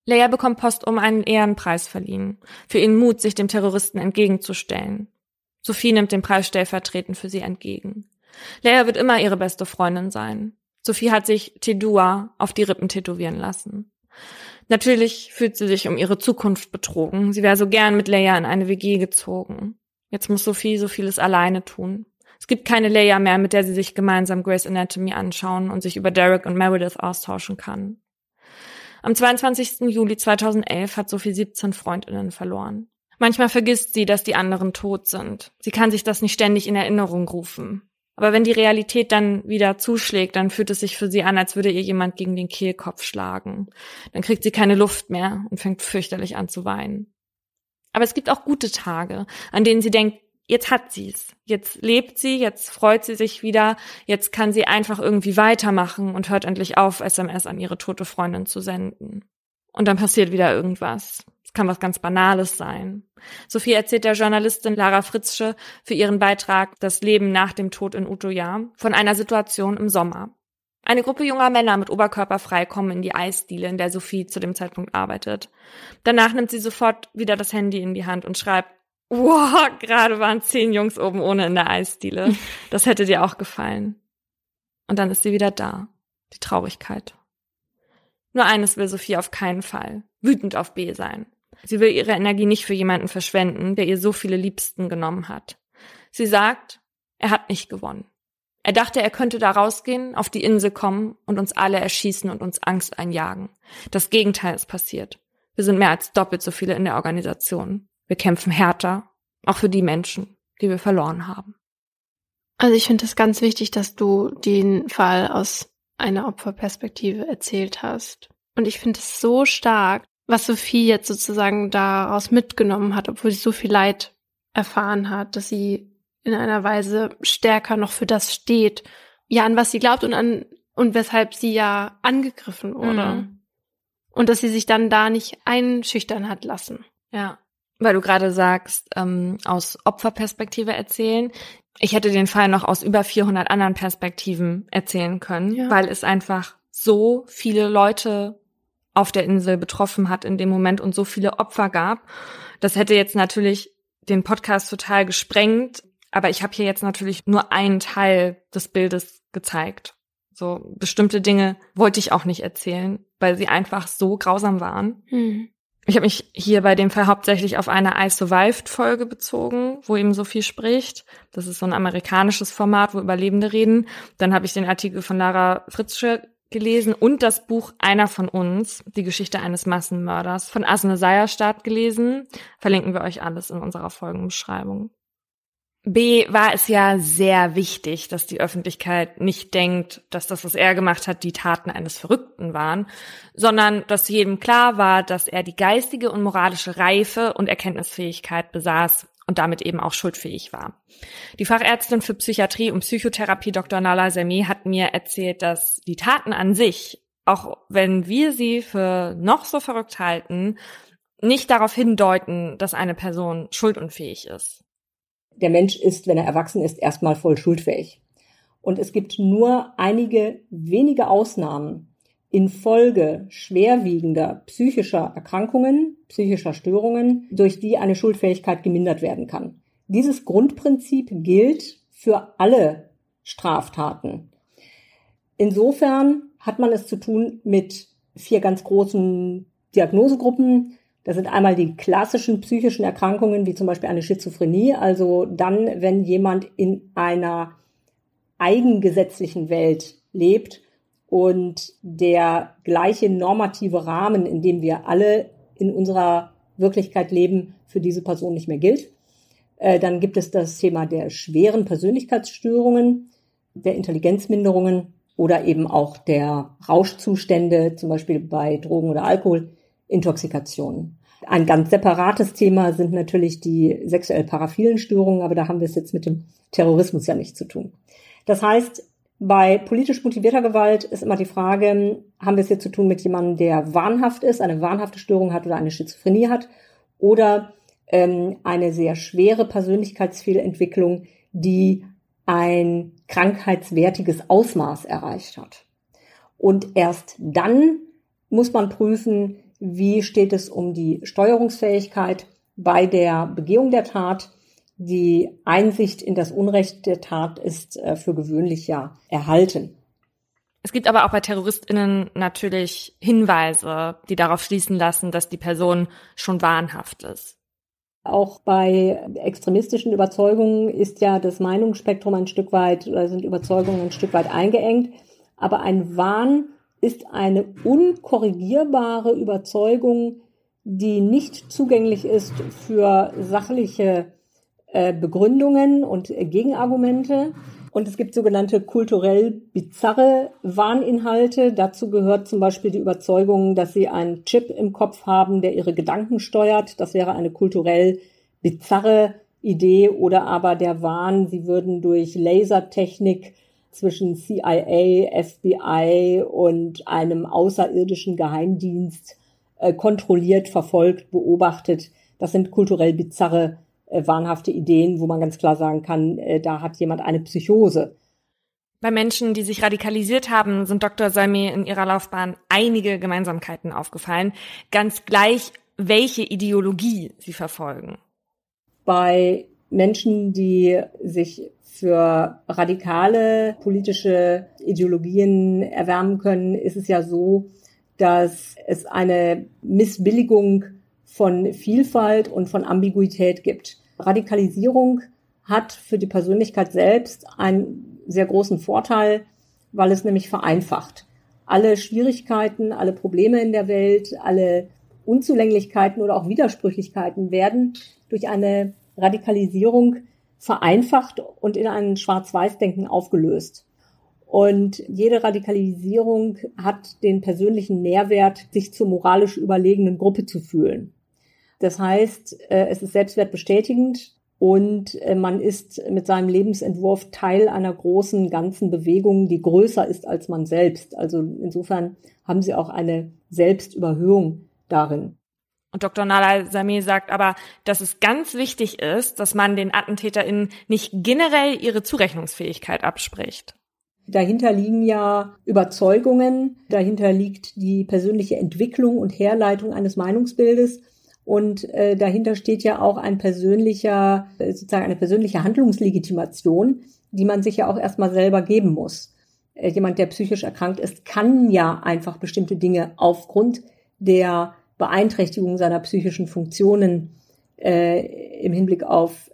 Leia bekommt Post um einen Ehrenpreis verliehen, für ihren Mut, sich dem Terroristen entgegenzustellen. Sophie nimmt den Preis stellvertretend für sie entgegen. Leia wird immer ihre beste Freundin sein. Sophie hat sich Tedua auf die Rippen tätowieren lassen. Natürlich fühlt sie sich um ihre Zukunft betrogen. Sie wäre so gern mit Leia in eine WG gezogen. Jetzt muss Sophie so vieles alleine tun. Es gibt keine Leia mehr, mit der sie sich gemeinsam Grace Anatomy anschauen und sich über Derek und Meredith austauschen kann. Am 22. Juli 2011 hat Sophie 17 Freundinnen verloren. Manchmal vergisst sie, dass die anderen tot sind. Sie kann sich das nicht ständig in Erinnerung rufen. Aber wenn die Realität dann wieder zuschlägt, dann fühlt es sich für sie an, als würde ihr jemand gegen den Kehlkopf schlagen. Dann kriegt sie keine Luft mehr und fängt fürchterlich an zu weinen. Aber es gibt auch gute Tage, an denen sie denkt, jetzt hat sie's. Jetzt lebt sie, jetzt freut sie sich wieder, jetzt kann sie einfach irgendwie weitermachen und hört endlich auf, SMS an ihre tote Freundin zu senden. Und dann passiert wieder irgendwas kann was ganz Banales sein. Sophie erzählt der Journalistin Lara Fritzsche für ihren Beitrag Das Leben nach dem Tod in Utoya von einer Situation im Sommer. Eine Gruppe junger Männer mit Oberkörper frei kommen in die Eisdiele, in der Sophie zu dem Zeitpunkt arbeitet. Danach nimmt sie sofort wieder das Handy in die Hand und schreibt, wow, gerade waren zehn Jungs oben ohne in der Eisdiele. Das hätte dir auch gefallen. Und dann ist sie wieder da. Die Traurigkeit. Nur eines will Sophie auf keinen Fall. Wütend auf B sein. Sie will ihre Energie nicht für jemanden verschwenden, der ihr so viele Liebsten genommen hat. Sie sagt, er hat nicht gewonnen. Er dachte, er könnte da rausgehen, auf die Insel kommen und uns alle erschießen und uns Angst einjagen. Das Gegenteil ist passiert. Wir sind mehr als doppelt so viele in der Organisation. Wir kämpfen härter, auch für die Menschen, die wir verloren haben. Also ich finde es ganz wichtig, dass du den Fall aus einer Opferperspektive erzählt hast. Und ich finde es so stark, was Sophie jetzt sozusagen daraus mitgenommen hat, obwohl sie so viel Leid erfahren hat, dass sie in einer Weise stärker noch für das steht, ja, an was sie glaubt und an, und weshalb sie ja angegriffen wurde. Mhm. Und dass sie sich dann da nicht einschüchtern hat lassen. Ja. Weil du gerade sagst, ähm, aus Opferperspektive erzählen. Ich hätte den Fall noch aus über 400 anderen Perspektiven erzählen können, ja. weil es einfach so viele Leute auf der Insel betroffen hat in dem Moment und so viele Opfer gab. Das hätte jetzt natürlich den Podcast total gesprengt, aber ich habe hier jetzt natürlich nur einen Teil des Bildes gezeigt. So bestimmte Dinge wollte ich auch nicht erzählen, weil sie einfach so grausam waren. Hm. Ich habe mich hier bei dem Fall hauptsächlich auf eine I Survived Folge bezogen, wo eben so viel spricht. Das ist so ein amerikanisches Format, wo Überlebende reden. Dann habe ich den Artikel von Lara Fritzsche gelesen und das Buch Einer von uns, die Geschichte eines Massenmörders von Asne Seierstadt gelesen. Verlinken wir euch alles in unserer Folgenbeschreibung. B war es ja sehr wichtig, dass die Öffentlichkeit nicht denkt, dass das, was er gemacht hat, die Taten eines Verrückten waren, sondern dass jedem klar war, dass er die geistige und moralische Reife und Erkenntnisfähigkeit besaß und damit eben auch schuldfähig war. Die Fachärztin für Psychiatrie und Psychotherapie Dr. Nala Semi hat mir erzählt, dass die Taten an sich, auch wenn wir sie für noch so verrückt halten, nicht darauf hindeuten, dass eine Person schuldunfähig ist der Mensch ist, wenn er erwachsen ist, erstmal voll schuldfähig. Und es gibt nur einige wenige Ausnahmen infolge schwerwiegender psychischer Erkrankungen, psychischer Störungen, durch die eine Schuldfähigkeit gemindert werden kann. Dieses Grundprinzip gilt für alle Straftaten. Insofern hat man es zu tun mit vier ganz großen Diagnosegruppen, das sind einmal die klassischen psychischen Erkrankungen, wie zum Beispiel eine Schizophrenie. Also dann, wenn jemand in einer eigengesetzlichen Welt lebt und der gleiche normative Rahmen, in dem wir alle in unserer Wirklichkeit leben, für diese Person nicht mehr gilt. Äh, dann gibt es das Thema der schweren Persönlichkeitsstörungen, der Intelligenzminderungen oder eben auch der Rauschzustände, zum Beispiel bei Drogen oder Alkohol Intoxikationen. Ein ganz separates Thema sind natürlich die sexuell paraphilen Störungen, aber da haben wir es jetzt mit dem Terrorismus ja nicht zu tun. Das heißt, bei politisch motivierter Gewalt ist immer die Frage, haben wir es hier zu tun mit jemandem, der wahnhaft ist, eine wahnhafte Störung hat oder eine Schizophrenie hat oder ähm, eine sehr schwere Persönlichkeitsfehlentwicklung, die ein krankheitswertiges Ausmaß erreicht hat. Und erst dann muss man prüfen, wie steht es um die Steuerungsfähigkeit bei der Begehung der Tat? Die Einsicht in das Unrecht der Tat ist äh, für gewöhnlich ja erhalten. Es gibt aber auch bei TerroristInnen natürlich Hinweise, die darauf schließen lassen, dass die Person schon wahnhaft ist. Auch bei extremistischen Überzeugungen ist ja das Meinungsspektrum ein Stück weit, oder sind Überzeugungen ein Stück weit eingeengt. Aber ein Wahn ist eine unkorrigierbare Überzeugung, die nicht zugänglich ist für sachliche Begründungen und Gegenargumente. Und es gibt sogenannte kulturell bizarre Wahninhalte. Dazu gehört zum Beispiel die Überzeugung, dass sie einen Chip im Kopf haben, der ihre Gedanken steuert. Das wäre eine kulturell bizarre Idee oder aber der Wahn, sie würden durch Lasertechnik zwischen CIA, FBI und einem außerirdischen Geheimdienst äh, kontrolliert, verfolgt, beobachtet. Das sind kulturell bizarre, äh, wahnhafte Ideen, wo man ganz klar sagen kann, äh, da hat jemand eine Psychose. Bei Menschen, die sich radikalisiert haben, sind Dr. Salmi in ihrer Laufbahn einige Gemeinsamkeiten aufgefallen, ganz gleich, welche Ideologie sie verfolgen. Bei Menschen, die sich für radikale politische Ideologien erwärmen können, ist es ja so, dass es eine Missbilligung von Vielfalt und von Ambiguität gibt. Radikalisierung hat für die Persönlichkeit selbst einen sehr großen Vorteil, weil es nämlich vereinfacht. Alle Schwierigkeiten, alle Probleme in der Welt, alle Unzulänglichkeiten oder auch Widersprüchlichkeiten werden durch eine Radikalisierung vereinfacht und in ein Schwarz-Weiß-Denken aufgelöst. Und jede Radikalisierung hat den persönlichen Nährwert, sich zur moralisch überlegenen Gruppe zu fühlen. Das heißt, äh, es ist selbstwertbestätigend und äh, man ist mit seinem Lebensentwurf Teil einer großen ganzen Bewegung, die größer ist als man selbst. Also insofern haben sie auch eine Selbstüberhöhung darin. Und Dr. Nala Sameh sagt aber, dass es ganz wichtig ist, dass man den AttentäterInnen nicht generell ihre Zurechnungsfähigkeit abspricht. Dahinter liegen ja Überzeugungen, dahinter liegt die persönliche Entwicklung und Herleitung eines Meinungsbildes und äh, dahinter steht ja auch ein persönlicher, äh, sozusagen eine persönliche Handlungslegitimation, die man sich ja auch erstmal selber geben muss. Äh, jemand, der psychisch erkrankt ist, kann ja einfach bestimmte Dinge aufgrund der Beeinträchtigung seiner psychischen Funktionen äh, im Hinblick auf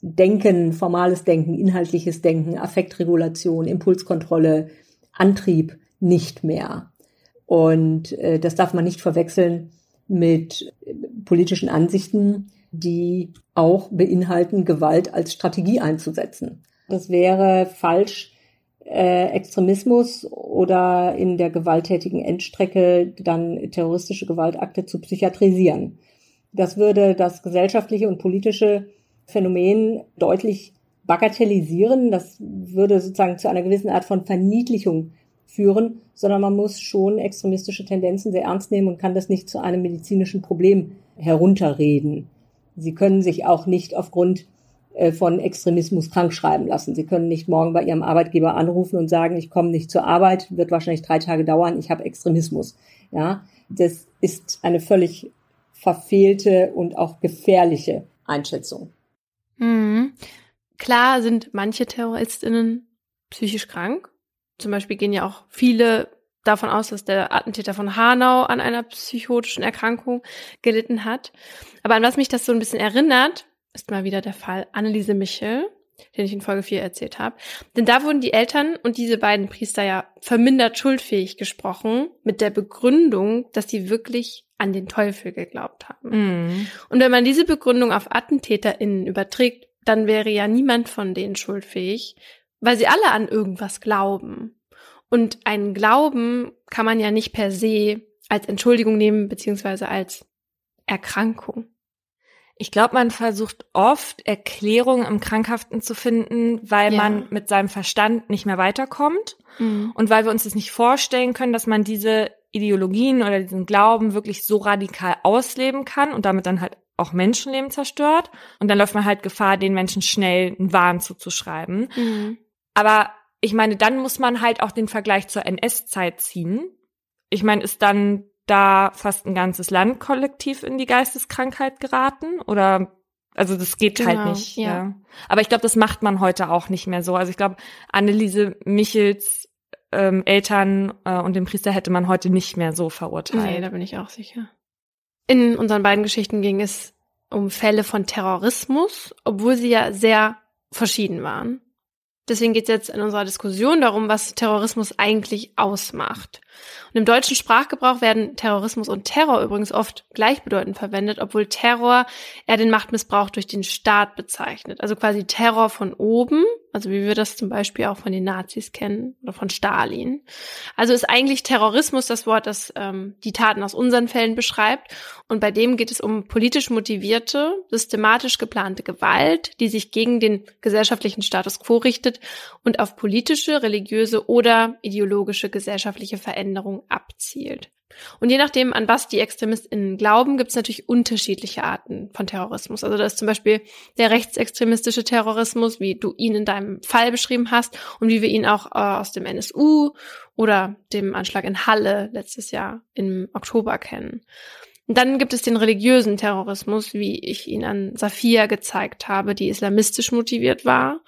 Denken, formales Denken, inhaltliches Denken, Affektregulation, Impulskontrolle, Antrieb nicht mehr. Und äh, das darf man nicht verwechseln mit politischen Ansichten, die auch beinhalten, Gewalt als Strategie einzusetzen. Das wäre falsch, äh, Extremismus oder in der gewalttätigen Endstrecke dann terroristische Gewaltakte zu psychiatrisieren. Das würde das gesellschaftliche und politische Phänomen deutlich bagatellisieren. Das würde sozusagen zu einer gewissen Art von Verniedlichung führen, sondern man muss schon extremistische Tendenzen sehr ernst nehmen und kann das nicht zu einem medizinischen Problem herunterreden. Sie können sich auch nicht aufgrund äh, von Extremismus krankschreiben lassen. Sie können nicht morgen bei Ihrem Arbeitgeber anrufen und sagen, ich komme nicht zur Arbeit, wird wahrscheinlich drei Tage dauern, ich habe Extremismus. Ja, das ist eine völlig verfehlte und auch gefährliche Einschätzung. Mhm. Klar sind manche TerroristInnen psychisch krank zum Beispiel gehen ja auch viele davon aus, dass der Attentäter von Hanau an einer psychotischen Erkrankung gelitten hat. Aber an was mich das so ein bisschen erinnert, ist mal wieder der Fall Anneliese Michel, den ich in Folge 4 erzählt habe. Denn da wurden die Eltern und diese beiden Priester ja vermindert schuldfähig gesprochen, mit der Begründung, dass sie wirklich an den Teufel geglaubt haben. Mm. Und wenn man diese Begründung auf AttentäterInnen überträgt, dann wäre ja niemand von denen schuldfähig, weil sie alle an irgendwas glauben. Und einen Glauben kann man ja nicht per se als Entschuldigung nehmen, beziehungsweise als Erkrankung. Ich glaube, man versucht oft Erklärungen im Krankhaften zu finden, weil ja. man mit seinem Verstand nicht mehr weiterkommt mhm. und weil wir uns das nicht vorstellen können, dass man diese Ideologien oder diesen Glauben wirklich so radikal ausleben kann und damit dann halt auch Menschenleben zerstört. Und dann läuft man halt Gefahr, den Menschen schnell einen Wahn zuzuschreiben. Mhm. Aber ich meine, dann muss man halt auch den Vergleich zur NS-Zeit ziehen. Ich meine, ist dann da fast ein ganzes Land kollektiv in die Geisteskrankheit geraten? Oder also das geht halt genau, halt nicht. Ja. ja. Aber ich glaube, das macht man heute auch nicht mehr so. Also ich glaube, Anneliese Michels ähm, Eltern äh, und den Priester hätte man heute nicht mehr so verurteilt. Nee, da bin ich auch sicher. In unseren beiden Geschichten ging es um Fälle von Terrorismus, obwohl sie ja sehr verschieden waren. Deswegen geht es jetzt in unserer Diskussion darum, was Terrorismus eigentlich ausmacht. Und im deutschen Sprachgebrauch werden Terrorismus und Terror übrigens oft gleichbedeutend verwendet, obwohl Terror eher den Machtmissbrauch durch den Staat bezeichnet. Also quasi Terror von oben, also wie wir das zum Beispiel auch von den Nazis kennen oder von Stalin. Also ist eigentlich Terrorismus das Wort, das ähm, die Taten aus unseren Fällen beschreibt. Und bei dem geht es um politisch motivierte, systematisch geplante Gewalt, die sich gegen den gesellschaftlichen Status quo richtet und auf politische, religiöse oder ideologische gesellschaftliche Veränderung abzielt. Und je nachdem, an was die ExtremistInnen glauben, gibt es natürlich unterschiedliche Arten von Terrorismus. Also da ist zum Beispiel der rechtsextremistische Terrorismus, wie du ihn in deinem Fall beschrieben hast und wie wir ihn auch äh, aus dem NSU oder dem Anschlag in Halle letztes Jahr im Oktober kennen. Und dann gibt es den religiösen Terrorismus, wie ich ihn an Safia gezeigt habe, die islamistisch motiviert war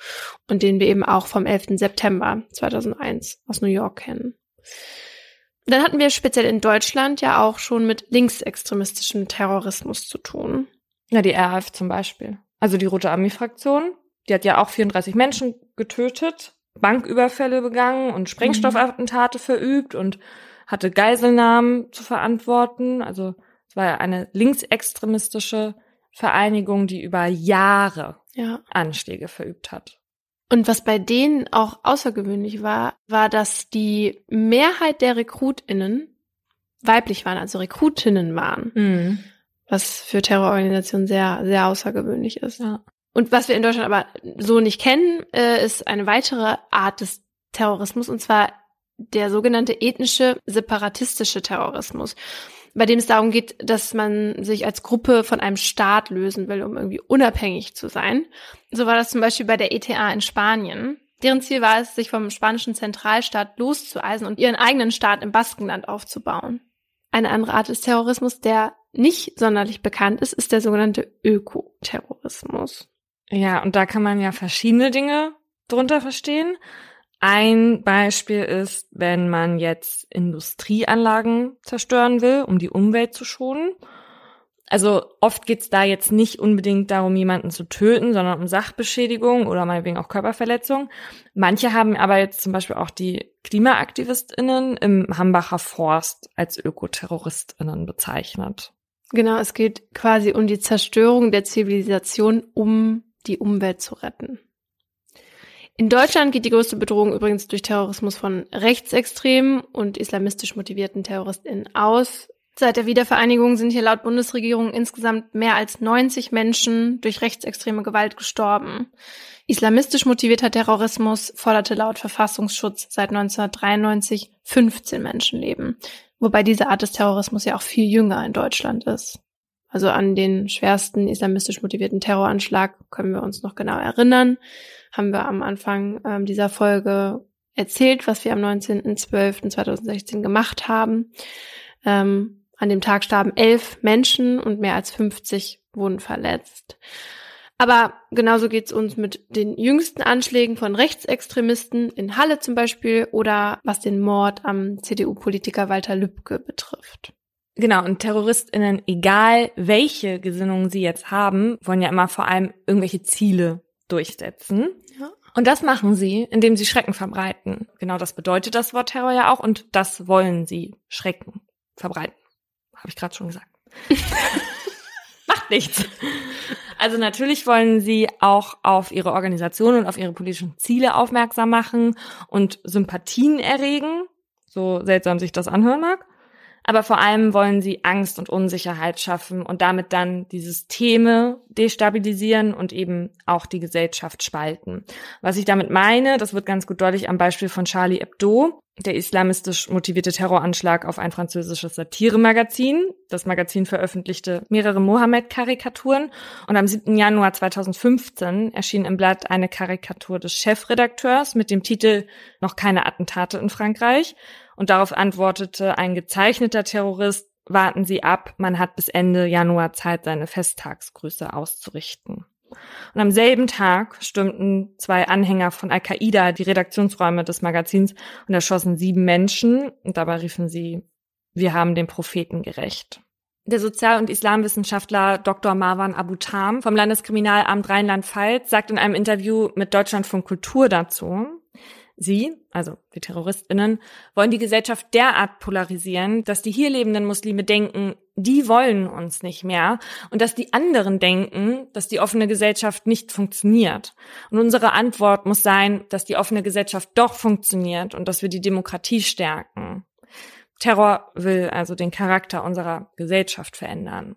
und den wir eben auch vom 11. September 2001 aus New York kennen. Dann hatten wir speziell in Deutschland ja auch schon mit linksextremistischem Terrorismus zu tun. Ja, die RAF zum Beispiel. Also die Rote Armee-Fraktion. Die hat ja auch 34 Menschen getötet, Banküberfälle begangen und Sprengstoffattentate mhm. verübt und hatte Geiselnahmen zu verantworten. Also es war ja eine linksextremistische Vereinigung, die über Jahre ja. Anschläge verübt hat. Und was bei denen auch außergewöhnlich war, war, dass die Mehrheit der RekrutInnen weiblich waren, also Rekrutinnen waren. Mhm. Was für Terrororganisationen sehr, sehr außergewöhnlich ist. Ja. Und was wir in Deutschland aber so nicht kennen, äh, ist eine weitere Art des Terrorismus, und zwar der sogenannte ethnische separatistische Terrorismus bei dem es darum geht, dass man sich als Gruppe von einem Staat lösen will, um irgendwie unabhängig zu sein. So war das zum Beispiel bei der ETA in Spanien. Deren Ziel war es, sich vom spanischen Zentralstaat loszueisen und ihren eigenen Staat im Baskenland aufzubauen. Eine andere Art des Terrorismus, der nicht sonderlich bekannt ist, ist der sogenannte Ökoterrorismus. Ja, und da kann man ja verschiedene Dinge drunter verstehen. Ein Beispiel ist, wenn man jetzt Industrieanlagen zerstören will, um die Umwelt zu schonen. Also oft geht's da jetzt nicht unbedingt darum, jemanden zu töten, sondern um Sachbeschädigung oder meinetwegen auch Körperverletzung. Manche haben aber jetzt zum Beispiel auch die KlimaaktivistInnen im Hambacher Forst als ÖkoterroristInnen bezeichnet. Genau, es geht quasi um die Zerstörung der Zivilisation, um die Umwelt zu retten. In Deutschland geht die größte Bedrohung übrigens durch Terrorismus von rechtsextremen und islamistisch motivierten TerroristInnen aus. Seit der Wiedervereinigung sind hier laut Bundesregierung insgesamt mehr als 90 Menschen durch rechtsextreme Gewalt gestorben. Islamistisch motivierter Terrorismus forderte laut Verfassungsschutz seit 1993 15 Menschenleben, wobei diese Art des Terrorismus ja auch viel jünger in Deutschland ist. Also an den schwersten islamistisch motivierten Terroranschlag können wir uns noch genau erinnern haben wir am Anfang ähm, dieser Folge erzählt, was wir am 19.12.2016 gemacht haben. Ähm, an dem Tag starben elf Menschen und mehr als 50 wurden verletzt. Aber genauso geht's uns mit den jüngsten Anschlägen von Rechtsextremisten in Halle zum Beispiel oder was den Mord am CDU-Politiker Walter Lübcke betrifft. Genau, und TerroristInnen, egal welche Gesinnungen sie jetzt haben, wollen ja immer vor allem irgendwelche Ziele durchsetzen. Und das machen sie, indem sie Schrecken verbreiten. Genau das bedeutet das Wort Terror ja auch und das wollen sie Schrecken verbreiten. Habe ich gerade schon gesagt. Macht nichts. Also natürlich wollen sie auch auf ihre Organisation und auf ihre politischen Ziele aufmerksam machen und Sympathien erregen, so seltsam sich das anhören mag. Aber vor allem wollen sie Angst und Unsicherheit schaffen und damit dann die Systeme destabilisieren und eben auch die Gesellschaft spalten. Was ich damit meine, das wird ganz gut deutlich am Beispiel von Charlie Hebdo, der islamistisch motivierte Terroranschlag auf ein französisches Satiremagazin. Das Magazin veröffentlichte mehrere Mohammed-Karikaturen und am 7. Januar 2015 erschien im Blatt eine Karikatur des Chefredakteurs mit dem Titel Noch keine Attentate in Frankreich. Und darauf antwortete ein gezeichneter Terrorist, warten Sie ab, man hat bis Ende Januar Zeit, seine Festtagsgrüße auszurichten. Und am selben Tag stürmten zwei Anhänger von Al-Qaida die Redaktionsräume des Magazins und erschossen sieben Menschen. Und dabei riefen sie, wir haben den Propheten gerecht. Der Sozial- und Islamwissenschaftler Dr. Marwan Abu Tam vom Landeskriminalamt Rheinland-Pfalz sagt in einem Interview mit Deutschlandfunk Kultur dazu, Sie, also die Terroristinnen, wollen die Gesellschaft derart polarisieren, dass die hier lebenden Muslime denken, die wollen uns nicht mehr und dass die anderen denken, dass die offene Gesellschaft nicht funktioniert. Und unsere Antwort muss sein, dass die offene Gesellschaft doch funktioniert und dass wir die Demokratie stärken. Terror will also den Charakter unserer Gesellschaft verändern.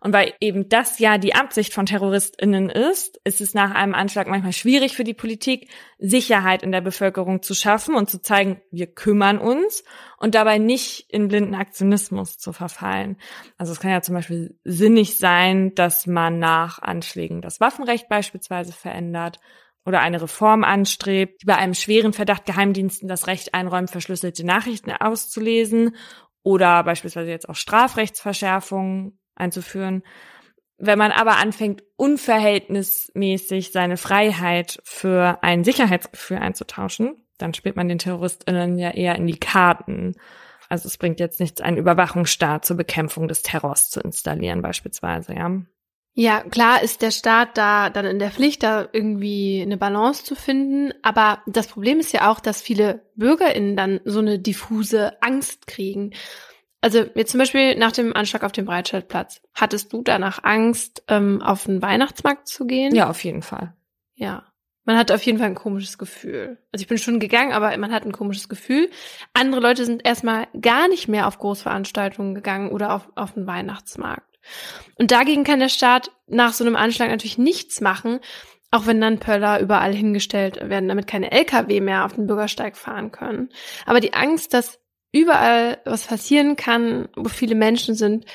Und weil eben das ja die Absicht von TerroristInnen ist, ist es nach einem Anschlag manchmal schwierig für die Politik, Sicherheit in der Bevölkerung zu schaffen und zu zeigen, wir kümmern uns und dabei nicht in blinden Aktionismus zu verfallen. Also es kann ja zum Beispiel sinnig sein, dass man nach Anschlägen das Waffenrecht beispielsweise verändert oder eine Reform anstrebt, die bei einem schweren Verdacht Geheimdiensten das Recht einräumt, verschlüsselte Nachrichten auszulesen oder beispielsweise jetzt auch Strafrechtsverschärfungen einzuführen. Wenn man aber anfängt, unverhältnismäßig seine Freiheit für ein Sicherheitsgefühl einzutauschen, dann spielt man den TerroristInnen ja eher in die Karten. Also es bringt jetzt nichts, einen Überwachungsstaat zur Bekämpfung des Terrors zu installieren, beispielsweise, ja. Ja, klar ist der Staat da dann in der Pflicht, da irgendwie eine Balance zu finden. Aber das Problem ist ja auch, dass viele BürgerInnen dann so eine diffuse Angst kriegen. Also jetzt zum Beispiel nach dem Anschlag auf dem Breitscheidplatz. Hattest du danach Angst, ähm, auf den Weihnachtsmarkt zu gehen? Ja, auf jeden Fall. Ja. Man hat auf jeden Fall ein komisches Gefühl. Also ich bin schon gegangen, aber man hat ein komisches Gefühl. Andere Leute sind erstmal gar nicht mehr auf Großveranstaltungen gegangen oder auf, auf den Weihnachtsmarkt. Und dagegen kann der Staat nach so einem Anschlag natürlich nichts machen, auch wenn dann Pöller überall hingestellt werden, damit keine Lkw mehr auf den Bürgersteig fahren können. Aber die Angst, dass überall was passieren kann, wo viele Menschen sind,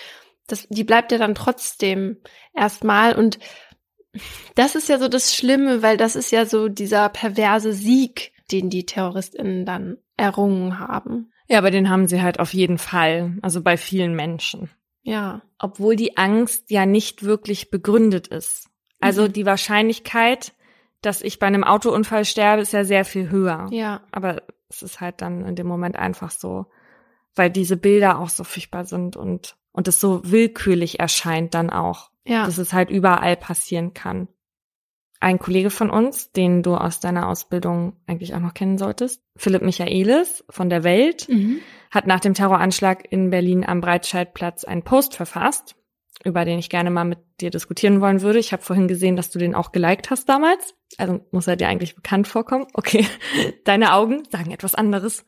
das, die bleibt ja dann trotzdem erstmal. Und das ist ja so das Schlimme, weil das ist ja so dieser perverse Sieg, den die TerroristInnen dann errungen haben. Ja, aber den haben sie halt auf jeden Fall, also bei vielen Menschen. Ja. Obwohl die Angst ja nicht wirklich begründet ist. Also mhm. die Wahrscheinlichkeit, dass ich bei einem Autounfall sterbe, ist ja sehr viel höher. Ja. Aber es ist halt dann in dem Moment einfach so, weil diese Bilder auch so furchtbar sind und, und es so willkürlich erscheint dann auch. Ja. Dass es halt überall passieren kann. Ein Kollege von uns, den du aus deiner Ausbildung eigentlich auch noch kennen solltest, Philipp Michaelis von der Welt, mhm hat nach dem Terroranschlag in Berlin am Breitscheidplatz einen Post verfasst, über den ich gerne mal mit dir diskutieren wollen würde. Ich habe vorhin gesehen, dass du den auch geliked hast damals. Also muss er dir eigentlich bekannt vorkommen. Okay, deine Augen sagen etwas anderes.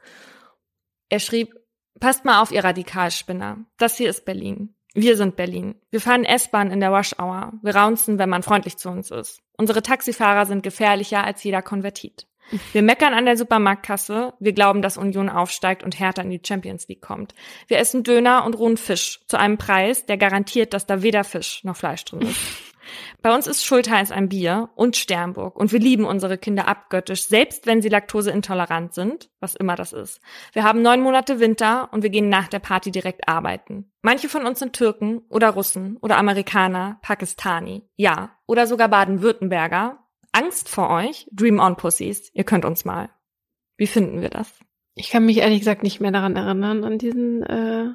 Er schrieb, passt mal auf, ihr Radikalspinner. Das hier ist Berlin. Wir sind Berlin. Wir fahren S-Bahn in der Rush Hour. Wir raunzen, wenn man freundlich zu uns ist. Unsere Taxifahrer sind gefährlicher als jeder Konvertit. Wir meckern an der Supermarktkasse. Wir glauben, dass Union aufsteigt und Hertha in die Champions League kommt. Wir essen Döner und rohen Fisch zu einem Preis, der garantiert, dass da weder Fisch noch Fleisch drin ist. Bei uns ist Schultheiß ein Bier und Sternburg und wir lieben unsere Kinder abgöttisch, selbst wenn sie laktoseintolerant sind, was immer das ist. Wir haben neun Monate Winter und wir gehen nach der Party direkt arbeiten. Manche von uns sind Türken oder Russen oder Amerikaner, Pakistani, ja, oder sogar Baden-Württemberger, Angst vor euch, Dream on Pussies. Ihr könnt uns mal. Wie finden wir das? Ich kann mich ehrlich gesagt nicht mehr daran erinnern, an diesen äh,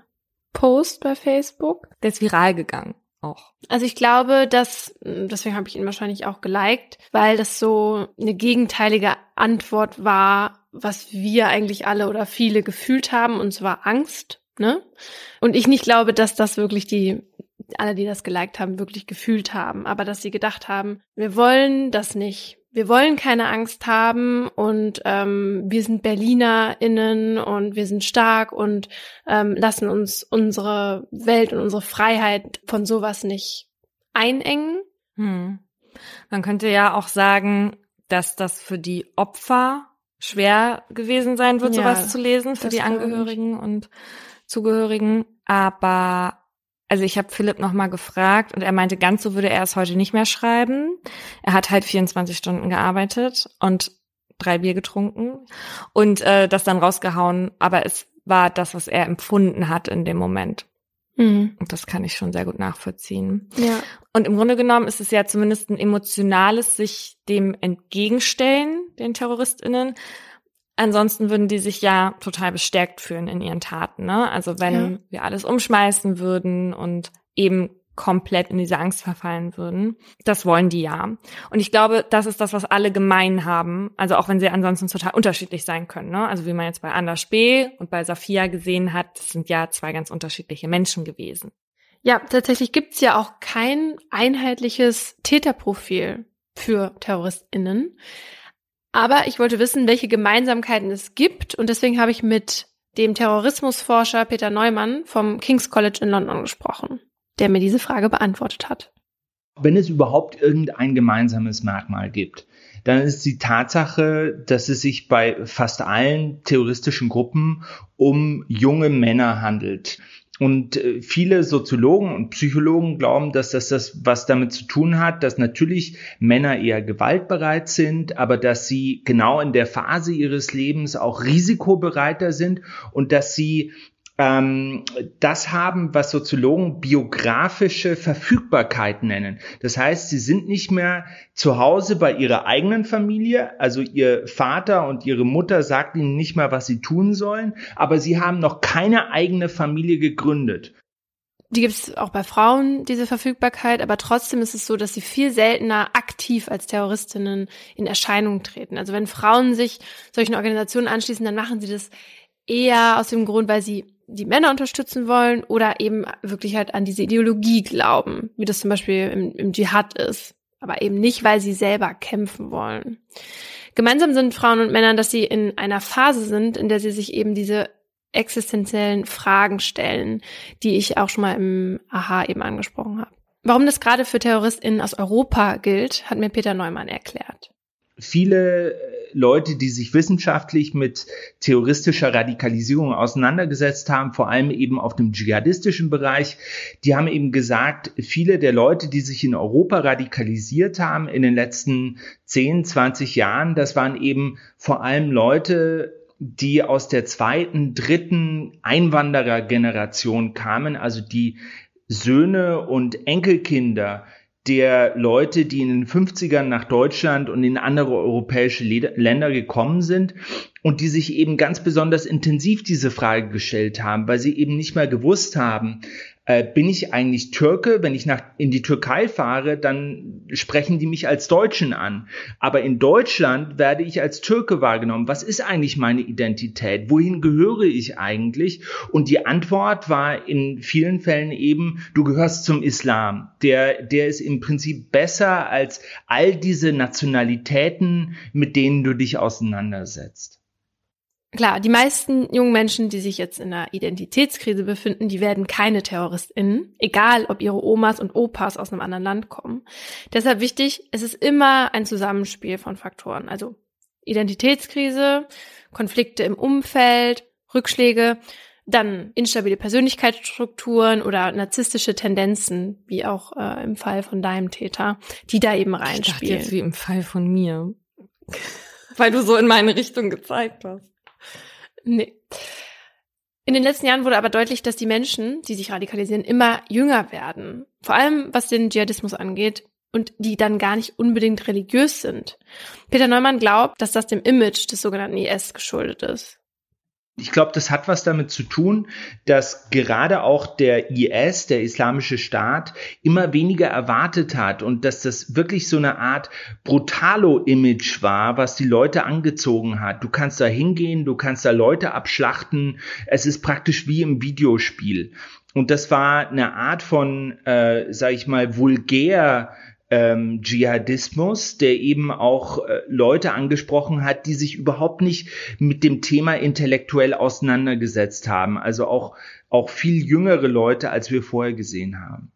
Post bei Facebook. Der ist viral gegangen. Auch. Also ich glaube, dass, deswegen habe ich ihn wahrscheinlich auch geliked, weil das so eine gegenteilige Antwort war, was wir eigentlich alle oder viele gefühlt haben, und zwar Angst. Ne? Und ich nicht glaube, dass das wirklich die alle, die das geliked haben, wirklich gefühlt haben, aber dass sie gedacht haben, wir wollen das nicht. Wir wollen keine Angst haben und ähm, wir sind BerlinerInnen und wir sind stark und ähm, lassen uns unsere Welt und unsere Freiheit von sowas nicht einengen. Hm. Man könnte ja auch sagen, dass das für die Opfer schwer gewesen sein wird, ja, sowas zu lesen, für die Angehörigen und Zugehörigen. Aber also ich habe Philipp nochmal gefragt und er meinte, ganz so würde er es heute nicht mehr schreiben. Er hat halt 24 Stunden gearbeitet und drei Bier getrunken und äh, das dann rausgehauen, aber es war das, was er empfunden hat in dem Moment. Mhm. Und das kann ich schon sehr gut nachvollziehen. Ja. Und im Grunde genommen ist es ja zumindest ein emotionales sich dem entgegenstellen, den TerroristInnen, Ansonsten würden die sich ja total bestärkt fühlen in ihren Taten. Ne? Also wenn ja. wir alles umschmeißen würden und eben komplett in diese Angst verfallen würden. Das wollen die ja. Und ich glaube, das ist das, was alle gemein haben. Also auch wenn sie ansonsten total unterschiedlich sein können. Ne? Also wie man jetzt bei Anders B. und bei Safia gesehen hat, das sind ja zwei ganz unterschiedliche Menschen gewesen. Ja, tatsächlich gibt's ja auch kein einheitliches Täterprofil für TerroristInnen. Aber ich wollte wissen, welche Gemeinsamkeiten es gibt und deswegen habe ich mit dem Terrorismusforscher Peter Neumann vom King's College in London gesprochen. der mir diese Frage beantwortet hat. Wenn es überhaupt irgendein gemeinsames Merkmal gibt, dann ist die Tatsache, dass es sich bei fast allen terroristischen Gruppen um junge Männer handelt. Und äh, viele Soziologen und Psychologen glauben, dass das das was damit zu tun hat, dass natürlich Männer eher gewaltbereit sind, aber dass sie genau in der Phase ihres Lebens auch risikobereiter sind und dass sie ähm, das haben, was Soziologen biografische Verfügbarkeit nennen. Das heißt, sie sind nicht mehr zu Hause bei ihrer eigenen Familie, also ihr Vater und ihre Mutter sagt ihnen nicht mehr, was sie tun sollen, aber sie haben noch keine eigene Familie gegründet. Die gibt es auch bei Frauen, diese Verfügbarkeit, aber trotzdem ist es so, dass sie viel seltener aktiv als Terroristinnen in Erscheinung treten. Also wenn Frauen sich solchen Organisationen anschließen, dann machen sie das eher aus dem Grund, weil sie die Männer unterstützen wollen oder eben wirklich halt an diese Ideologie glauben, wie das zum Beispiel im, im Dschihad ist, aber eben nicht, weil sie selber kämpfen wollen. Gemeinsam sind Frauen und Männer, dass sie in einer Phase sind, in der sie sich eben diese existenziellen Fragen stellen, die ich auch schon mal im Aha eben angesprochen habe. Warum das gerade für TerroristInnen aus Europa gilt, hat mir Peter Neumann erklärt. Viele Leute, die sich wissenschaftlich mit terroristischer Radikalisierung auseinandergesetzt haben, vor allem eben auf dem dschihadistischen Bereich, die haben eben gesagt, viele der Leute, die sich in Europa radikalisiert haben in den letzten 10, 20 Jahren, das waren eben vor allem Leute, die aus der zweiten, dritten Einwanderergeneration kamen, also die Söhne und Enkelkinder der Leute, die in den 50ern nach Deutschland und in andere europäische Länder gekommen sind und die sich eben ganz besonders intensiv diese Frage gestellt haben, weil sie eben nicht mehr gewusst haben, äh, bin ich eigentlich Türke? Wenn ich nach, in die Türkei fahre, dann sprechen die mich als Deutschen an. Aber in Deutschland werde ich als Türke wahrgenommen. Was ist eigentlich meine Identität? Wohin gehöre ich eigentlich? Und die Antwort war in vielen Fällen eben, du gehörst zum Islam. Der, der ist im Prinzip besser als all diese Nationalitäten, mit denen du dich auseinandersetzt. Klar, die meisten jungen Menschen, die sich jetzt in einer Identitätskrise befinden, die werden keine TerroristInnen, egal ob ihre Omas und Opas aus einem anderen Land kommen. Deshalb wichtig, es ist immer ein Zusammenspiel von Faktoren. Also Identitätskrise, Konflikte im Umfeld, Rückschläge, dann instabile Persönlichkeitsstrukturen oder narzisstische Tendenzen, wie auch äh, im Fall von deinem Täter, die da eben reinspielen. Ich dachte jetzt wie im Fall von mir. Weil du so in meine Richtung gezeigt hast. Nee. In den letzten Jahren wurde aber deutlich, dass die Menschen, die sich radikalisieren, immer jünger werden. Vor allem was den Dschihadismus angeht und die dann gar nicht unbedingt religiös sind. Peter Neumann glaubt, dass das dem Image des sogenannten IS geschuldet ist. Ich glaube, das hat was damit zu tun, dass gerade auch der IS, der Islamische Staat, immer weniger erwartet hat und dass das wirklich so eine Art Brutalo-Image war, was die Leute angezogen hat. Du kannst da hingehen, du kannst da Leute abschlachten. Es ist praktisch wie im Videospiel. Und das war eine Art von, äh, sag ich mal, vulgär ähm, Dschihadismus, der eben auch äh, Leute angesprochen hat, die sich überhaupt nicht mit dem Thema intellektuell auseinandergesetzt haben. Also auch, auch viel jüngere Leute, als wir vorher gesehen haben.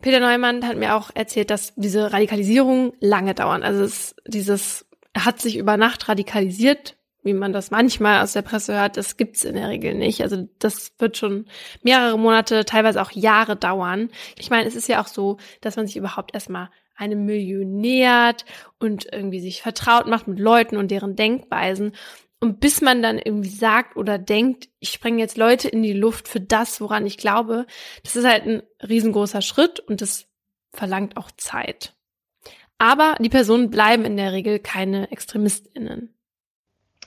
Peter Neumann hat mir auch erzählt, dass diese Radikalisierung lange dauern. Also es, dieses hat sich über Nacht radikalisiert, wie man das manchmal aus der Presse hört, das gibt's in der Regel nicht. Also das wird schon mehrere Monate, teilweise auch Jahre dauern. Ich meine, es ist ja auch so, dass man sich überhaupt erstmal einem Milieu nähert und irgendwie sich vertraut macht mit Leuten und deren Denkweisen. Und bis man dann irgendwie sagt oder denkt, ich spreng jetzt Leute in die Luft für das, woran ich glaube, das ist halt ein riesengroßer Schritt und das verlangt auch Zeit. Aber die Personen bleiben in der Regel keine ExtremistInnen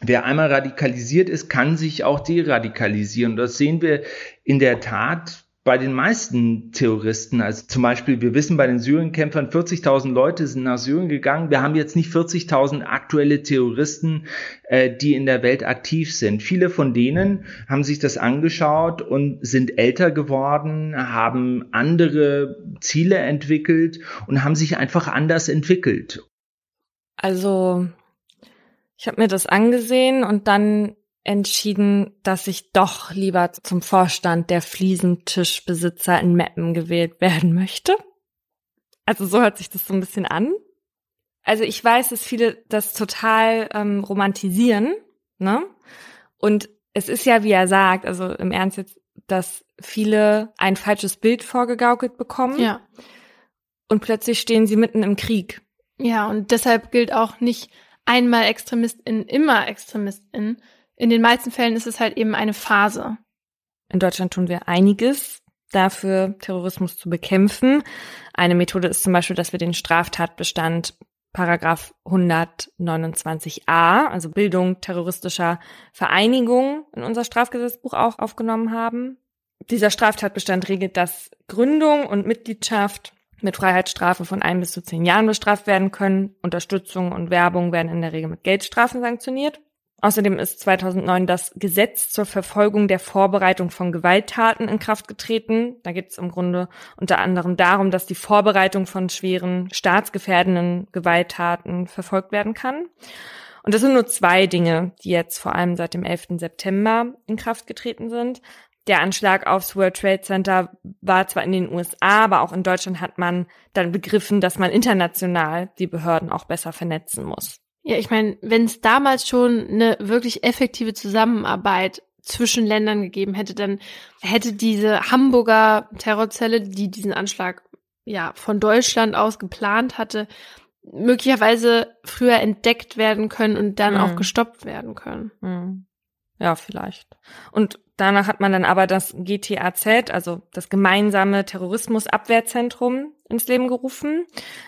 wer einmal radikalisiert ist, kann sich auch deradikalisieren. Das sehen wir in der Tat bei den meisten Terroristen. Also zum Beispiel, wir wissen bei den Syrienkämpfern, 40.000 Leute sind nach Syrien gegangen. Wir haben jetzt nicht 40.000 aktuelle Terroristen, äh, die in der Welt aktiv sind. Viele von denen haben sich das angeschaut und sind älter geworden, haben andere Ziele entwickelt und haben sich einfach anders entwickelt. Also ich habe mir das angesehen und dann entschieden, dass ich doch lieber zum Vorstand der Fliesentischbesitzer in Meppen gewählt werden möchte. Also so hört sich das so ein bisschen an. Also ich weiß, dass viele das total ähm, romantisieren, ne? Und es ist ja, wie er sagt, also im Ernst jetzt, dass viele ein falsches Bild vorgegaukelt bekommen. Ja. Und plötzlich stehen sie mitten im Krieg. Ja, und deshalb gilt auch nicht einmal ExtremistInnen, immer ExtremistInnen. In den meisten Fällen ist es halt eben eine Phase. In Deutschland tun wir einiges dafür, Terrorismus zu bekämpfen. Eine Methode ist zum Beispiel, dass wir den Straftatbestand Paragraph 129a, also Bildung terroristischer Vereinigung in unser Strafgesetzbuch auch aufgenommen haben. Dieser Straftatbestand regelt, dass Gründung und Mitgliedschaft mit Freiheitsstrafe von ein bis zu zehn Jahren bestraft werden können. Unterstützung und Werbung werden in der Regel mit Geldstrafen sanktioniert. Außerdem ist 2009 das Gesetz zur Verfolgung der Vorbereitung von Gewalttaten in Kraft getreten. Da geht es im Grunde unter anderem darum, dass die Vorbereitung von schweren staatsgefährdenden Gewalttaten verfolgt werden kann. Und das sind nur zwei Dinge, die jetzt vor allem seit dem 11. September in Kraft getreten sind. Der Anschlag aufs World Trade Center war zwar in den USA, aber auch in Deutschland hat man dann begriffen, dass man international die Behörden auch besser vernetzen muss. Ja, ich meine, wenn es damals schon eine wirklich effektive Zusammenarbeit zwischen Ländern gegeben hätte, dann hätte diese Hamburger Terrorzelle, die diesen Anschlag ja von Deutschland aus geplant hatte, möglicherweise früher entdeckt werden können und dann mhm. auch gestoppt werden können. Mhm. Ja, vielleicht. Und danach hat man dann aber das GTAZ, also das gemeinsame Terrorismusabwehrzentrum, ins Leben gerufen.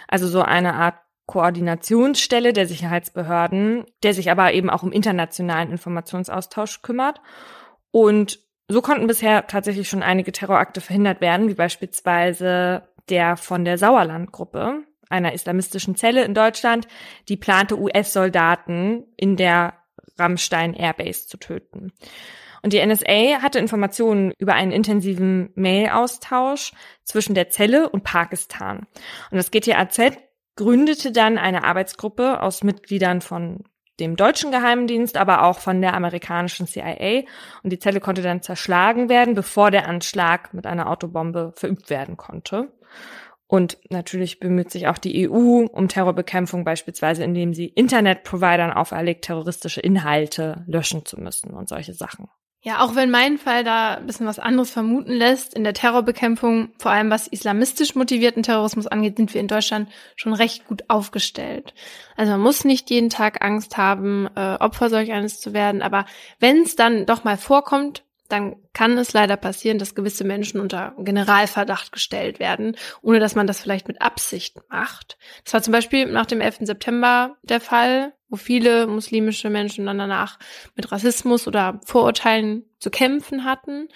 Also so eine Art Koordinationsstelle der Sicherheitsbehörden, der sich aber eben auch um internationalen Informationsaustausch kümmert. Und so konnten bisher tatsächlich schon einige Terrorakte verhindert werden, wie beispielsweise der von der Sauerland-Gruppe, einer islamistischen Zelle in Deutschland, die plante US-Soldaten in der Rammstein Airbase zu töten. Und die NSA hatte Informationen über einen intensiven Mail-Austausch zwischen der Zelle und Pakistan. Und das GTAZ gründete dann eine Arbeitsgruppe aus Mitgliedern von dem deutschen Geheimdienst, aber auch von der amerikanischen CIA. Und die Zelle konnte dann zerschlagen werden, bevor der Anschlag mit einer Autobombe verübt werden konnte. Und natürlich bemüht sich auch die EU um Terrorbekämpfung, beispielsweise indem sie Internetprovidern auferlegt, terroristische Inhalte löschen zu müssen und solche Sachen. Ja, auch wenn mein Fall da ein bisschen was anderes vermuten lässt, in der Terrorbekämpfung, vor allem was islamistisch motivierten Terrorismus angeht, sind wir in Deutschland schon recht gut aufgestellt. Also man muss nicht jeden Tag Angst haben, äh, Opfer solch eines zu werden, aber wenn es dann doch mal vorkommt, dann kann es leider passieren, dass gewisse Menschen unter Generalverdacht gestellt werden, ohne dass man das vielleicht mit Absicht macht. Das war zum Beispiel nach dem 11. September der Fall, wo viele muslimische Menschen dann danach mit Rassismus oder Vorurteilen zu kämpfen hatten.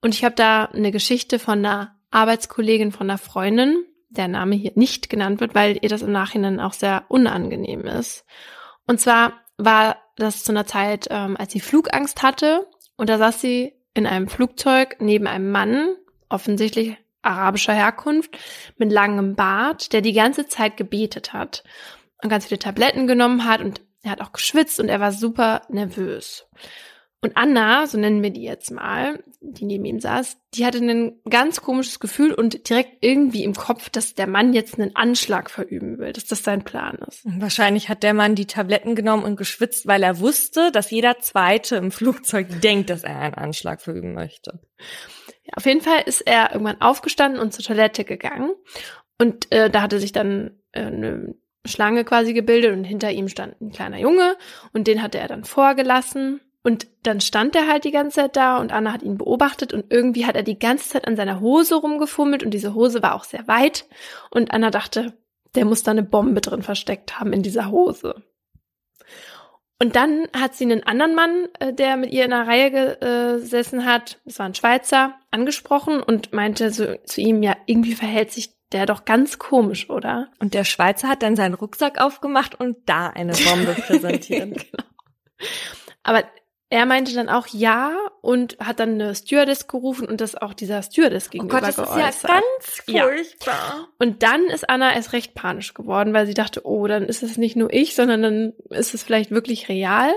Und ich habe da eine Geschichte von einer Arbeitskollegin von einer Freundin, der Name hier nicht genannt wird, weil ihr das im Nachhinein auch sehr unangenehm ist. Und zwar war das zu einer Zeit, ähm, als sie Flugangst hatte und da saß sie in einem Flugzeug neben einem Mann, offensichtlich arabischer Herkunft, mit langem Bart, der die ganze Zeit gebetet hat und ganz viele Tabletten genommen hat und er hat auch geschwitzt und er war super nervös. Und Anna, so nennen wir die jetzt mal, die neben ihm saß, die hatte ein ganz komisches Gefühl und direkt irgendwie im Kopf, dass der Mann jetzt einen Anschlag verüben will, dass das sein Plan ist. Wahrscheinlich hat der Mann die Tabletten genommen und geschwitzt, weil er wusste, dass jeder Zweite im Flugzeug denkt, dass er einen Anschlag verüben möchte. Ja, auf jeden Fall ist er irgendwann aufgestanden und zur Toilette gegangen. Und äh, da hatte sich dann äh, eine Schlange quasi gebildet und hinter ihm stand ein kleiner Junge und den hatte er dann vorgelassen. Und dann stand er halt die ganze Zeit da und Anna hat ihn beobachtet und irgendwie hat er die ganze Zeit an seiner Hose rumgefummelt und diese Hose war auch sehr weit und Anna dachte, der muss da eine Bombe drin versteckt haben in dieser Hose. Und dann hat sie einen anderen Mann, äh, der mit ihr in einer Reihe gesessen hat, das war ein Schweizer, angesprochen und meinte so zu ihm, ja, irgendwie verhält sich der doch ganz komisch, oder? Und der Schweizer hat dann seinen Rucksack aufgemacht und da eine Bombe präsentiert. genau. Aber er meinte dann auch ja und hat dann eine Stewardess gerufen und das auch dieser Stewardess gegenüber oh Gott, das geäußert. ist ja ganz furchtbar. Ja. Und dann ist Anna erst recht panisch geworden, weil sie dachte, oh, dann ist es nicht nur ich, sondern dann ist es vielleicht wirklich real.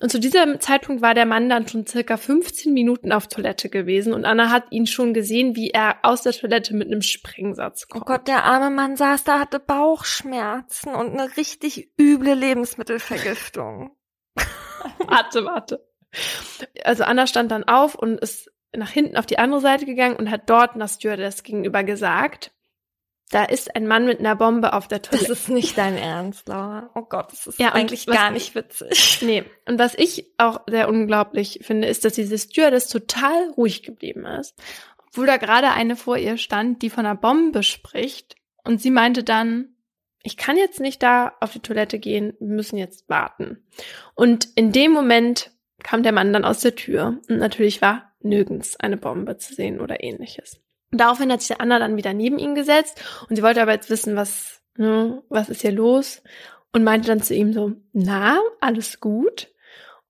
Und zu diesem Zeitpunkt war der Mann dann schon circa 15 Minuten auf Toilette gewesen und Anna hat ihn schon gesehen, wie er aus der Toilette mit einem Sprengsatz kommt. Oh Gott, der arme Mann saß da, hatte Bauchschmerzen und eine richtig üble Lebensmittelvergiftung. warte, warte. Also Anna stand dann auf und ist nach hinten auf die andere Seite gegangen und hat dort einer Stewardess gegenüber gesagt, da ist ein Mann mit einer Bombe auf der Toilette. Das ist nicht dein Ernst, Laura. Oh Gott, das ist ja, eigentlich gar nicht witzig. Nee. Und was ich auch sehr unglaublich finde, ist, dass diese Stewardess total ruhig geblieben ist. Obwohl da gerade eine vor ihr stand, die von einer Bombe spricht. Und sie meinte dann, ich kann jetzt nicht da auf die Toilette gehen, wir müssen jetzt warten. Und in dem Moment kam der Mann dann aus der Tür und natürlich war nirgends eine Bombe zu sehen oder ähnliches. Und daraufhin hat sich der Anna dann wieder neben ihn gesetzt und sie wollte aber jetzt wissen, was, ne, was ist hier los? Und meinte dann zu ihm so, na, alles gut?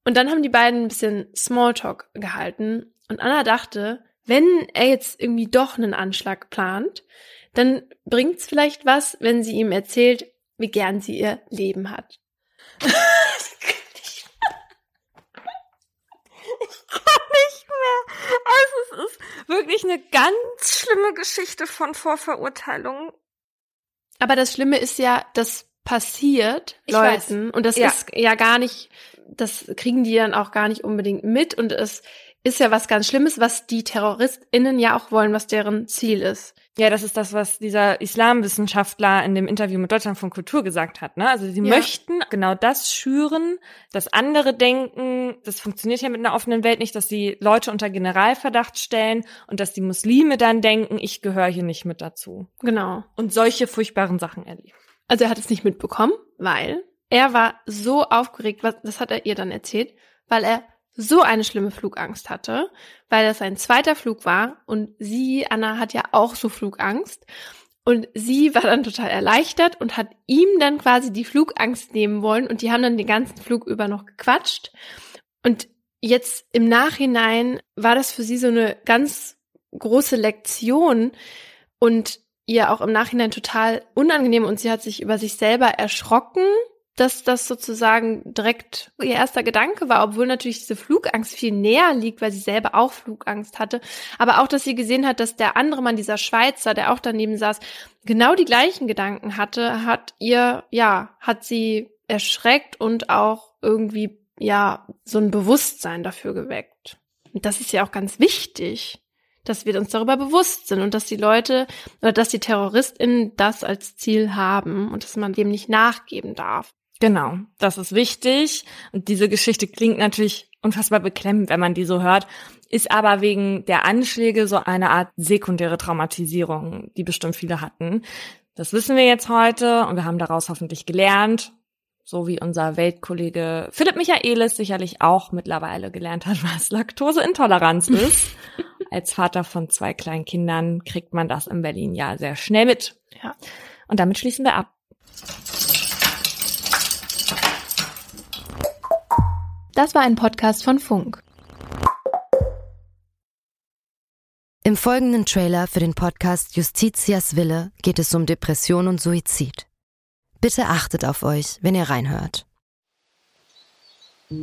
Und dann haben die beiden ein bisschen Smalltalk gehalten und Anna dachte, wenn er jetzt irgendwie doch einen Anschlag plant, dann bringt's vielleicht was, wenn sie ihm erzählt, wie gern sie ihr Leben hat. Also es ist wirklich eine ganz schlimme Geschichte von Vorverurteilung. Aber das Schlimme ist ja, das passiert Ich Leuten weiß. und das Ja. ist ja gar nicht, das kriegen die dann auch gar nicht unbedingt mit und es ist ja was ganz Schlimmes, was die TerroristInnen ja auch wollen, was deren Ziel ist. Ja, das ist das, was dieser Islamwissenschaftler in dem Interview mit Deutschland von Kultur gesagt hat. Ne? Also sie Ja. möchten genau das schüren, dass andere denken, das funktioniert ja mit einer offenen Welt nicht, dass sie Leute unter Generalverdacht stellen und dass die Muslime dann denken, ich gehöre hier nicht mit dazu. Genau. Und solche furchtbaren Sachen erleben. Also er hat es nicht mitbekommen, weil er war so aufgeregt, was, das hat er ihr dann erzählt, weil er so eine schlimme Flugangst hatte, weil das sein zweiter Flug war und sie, Anna, hat ja auch so Flugangst. Und sie war dann total erleichtert und hat ihm dann quasi die Flugangst nehmen wollen und die haben dann den ganzen Flug über noch gequatscht. Und jetzt im Nachhinein war das für sie so eine ganz große Lektion und ihr auch im Nachhinein total unangenehm und sie hat sich über sich selber erschrocken, dass das sozusagen direkt ihr erster Gedanke war, obwohl natürlich diese Flugangst viel näher liegt, weil sie selber auch Flugangst hatte. Aber auch, dass sie gesehen hat, dass der andere Mann, dieser Schweizer, der auch daneben saß, genau die gleichen Gedanken hatte, hat ihr, ja, hat sie erschreckt und auch irgendwie, ja, so ein Bewusstsein dafür geweckt. Und das ist ja auch ganz wichtig dass wir uns darüber bewusst sind und dass die Leute oder dass die TerroristInnen das als Ziel haben und dass man dem nicht nachgeben darf. Genau, das ist wichtig. Und diese Geschichte klingt natürlich unfassbar beklemmend, wenn man die so hört, ist aber wegen der Anschläge so eine Art sekundäre Traumatisierung, die bestimmt viele hatten. Das wissen wir jetzt heute und wir haben daraus hoffentlich gelernt, so wie unser Weltkollege Philipp Michaelis sicherlich auch mittlerweile gelernt hat, was Laktoseintoleranz ist. Als Vater von zwei kleinen Kindern kriegt man das in Berlin ja sehr schnell mit. Ja. Und damit schließen wir ab. Das war ein Podcast von Funk. Im folgenden Trailer für den Podcast Justitias Wille geht es um Depression und Suizid. Bitte achtet auf euch, wenn ihr reinhört. Ein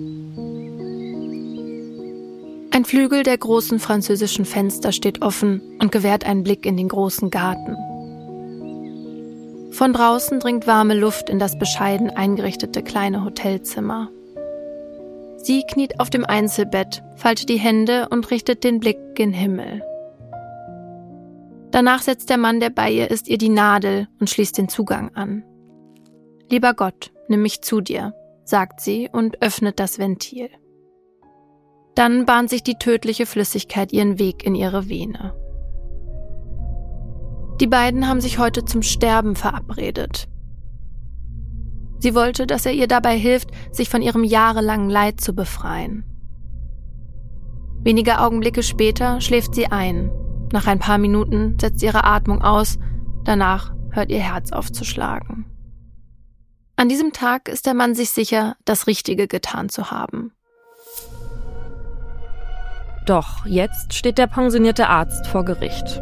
Flügel der großen französischen Fenster steht offen und gewährt einen Blick in den großen Garten. Von draußen dringt warme Luft in das bescheiden eingerichtete kleine Hotelzimmer. Sie kniet auf dem Einzelbett, faltet die Hände und richtet den Blick gen Himmel. Danach setzt der Mann, der bei ihr ist, ihr die Nadel und schließt den Zugang an. Lieber Gott, nimm mich zu dir, sagt sie und öffnet das Ventil. Dann bahnt sich die tödliche Flüssigkeit ihren Weg in ihre Vene. Die beiden haben sich heute zum Sterben verabredet. Sie wollte, dass er ihr dabei hilft, sich von ihrem jahrelangen Leid zu befreien. Wenige Augenblicke später schläft sie ein. Nach ein paar Minuten setzt ihre Atmung aus, danach hört ihr Herz aufzuschlagen. An diesem Tag ist der Mann sich sicher, das Richtige getan zu haben. Doch jetzt steht der pensionierte Arzt vor Gericht.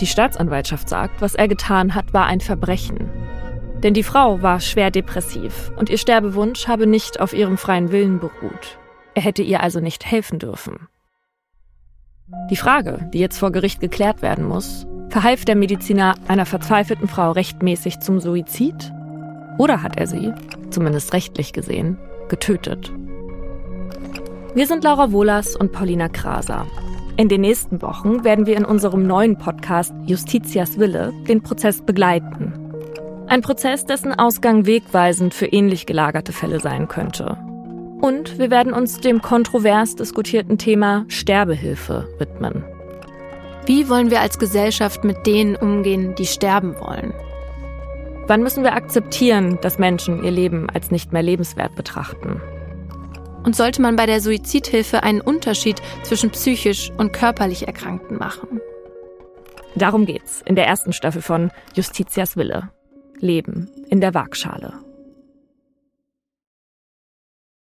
Die Staatsanwaltschaft sagt, was er getan hat, war ein Verbrechen. Denn die Frau war schwer depressiv und ihr Sterbewunsch habe nicht auf ihrem freien Willen beruht. Er hätte ihr also nicht helfen dürfen. Die Frage, die jetzt vor Gericht geklärt werden muss, verhalf der Mediziner einer verzweifelten Frau rechtmäßig zum Suizid? Oder hat er sie, zumindest rechtlich gesehen, getötet? Wir sind Laura Wohlers und Paulina Kraser. In den nächsten Wochen werden wir in unserem neuen Podcast Justitias Wille den Prozess begleiten. Ein Prozess, dessen Ausgang wegweisend für ähnlich gelagerte Fälle sein könnte. Und wir werden uns dem kontrovers diskutierten Thema Sterbehilfe widmen. Wie wollen wir als Gesellschaft mit denen umgehen, die sterben wollen? Wann müssen wir akzeptieren, dass Menschen ihr Leben als nicht mehr lebenswert betrachten? Und sollte man bei der Suizidhilfe einen Unterschied zwischen psychisch und körperlich Erkrankten machen? Darum geht's in der ersten Staffel von Justitias Wille. Leben in der Waagschale.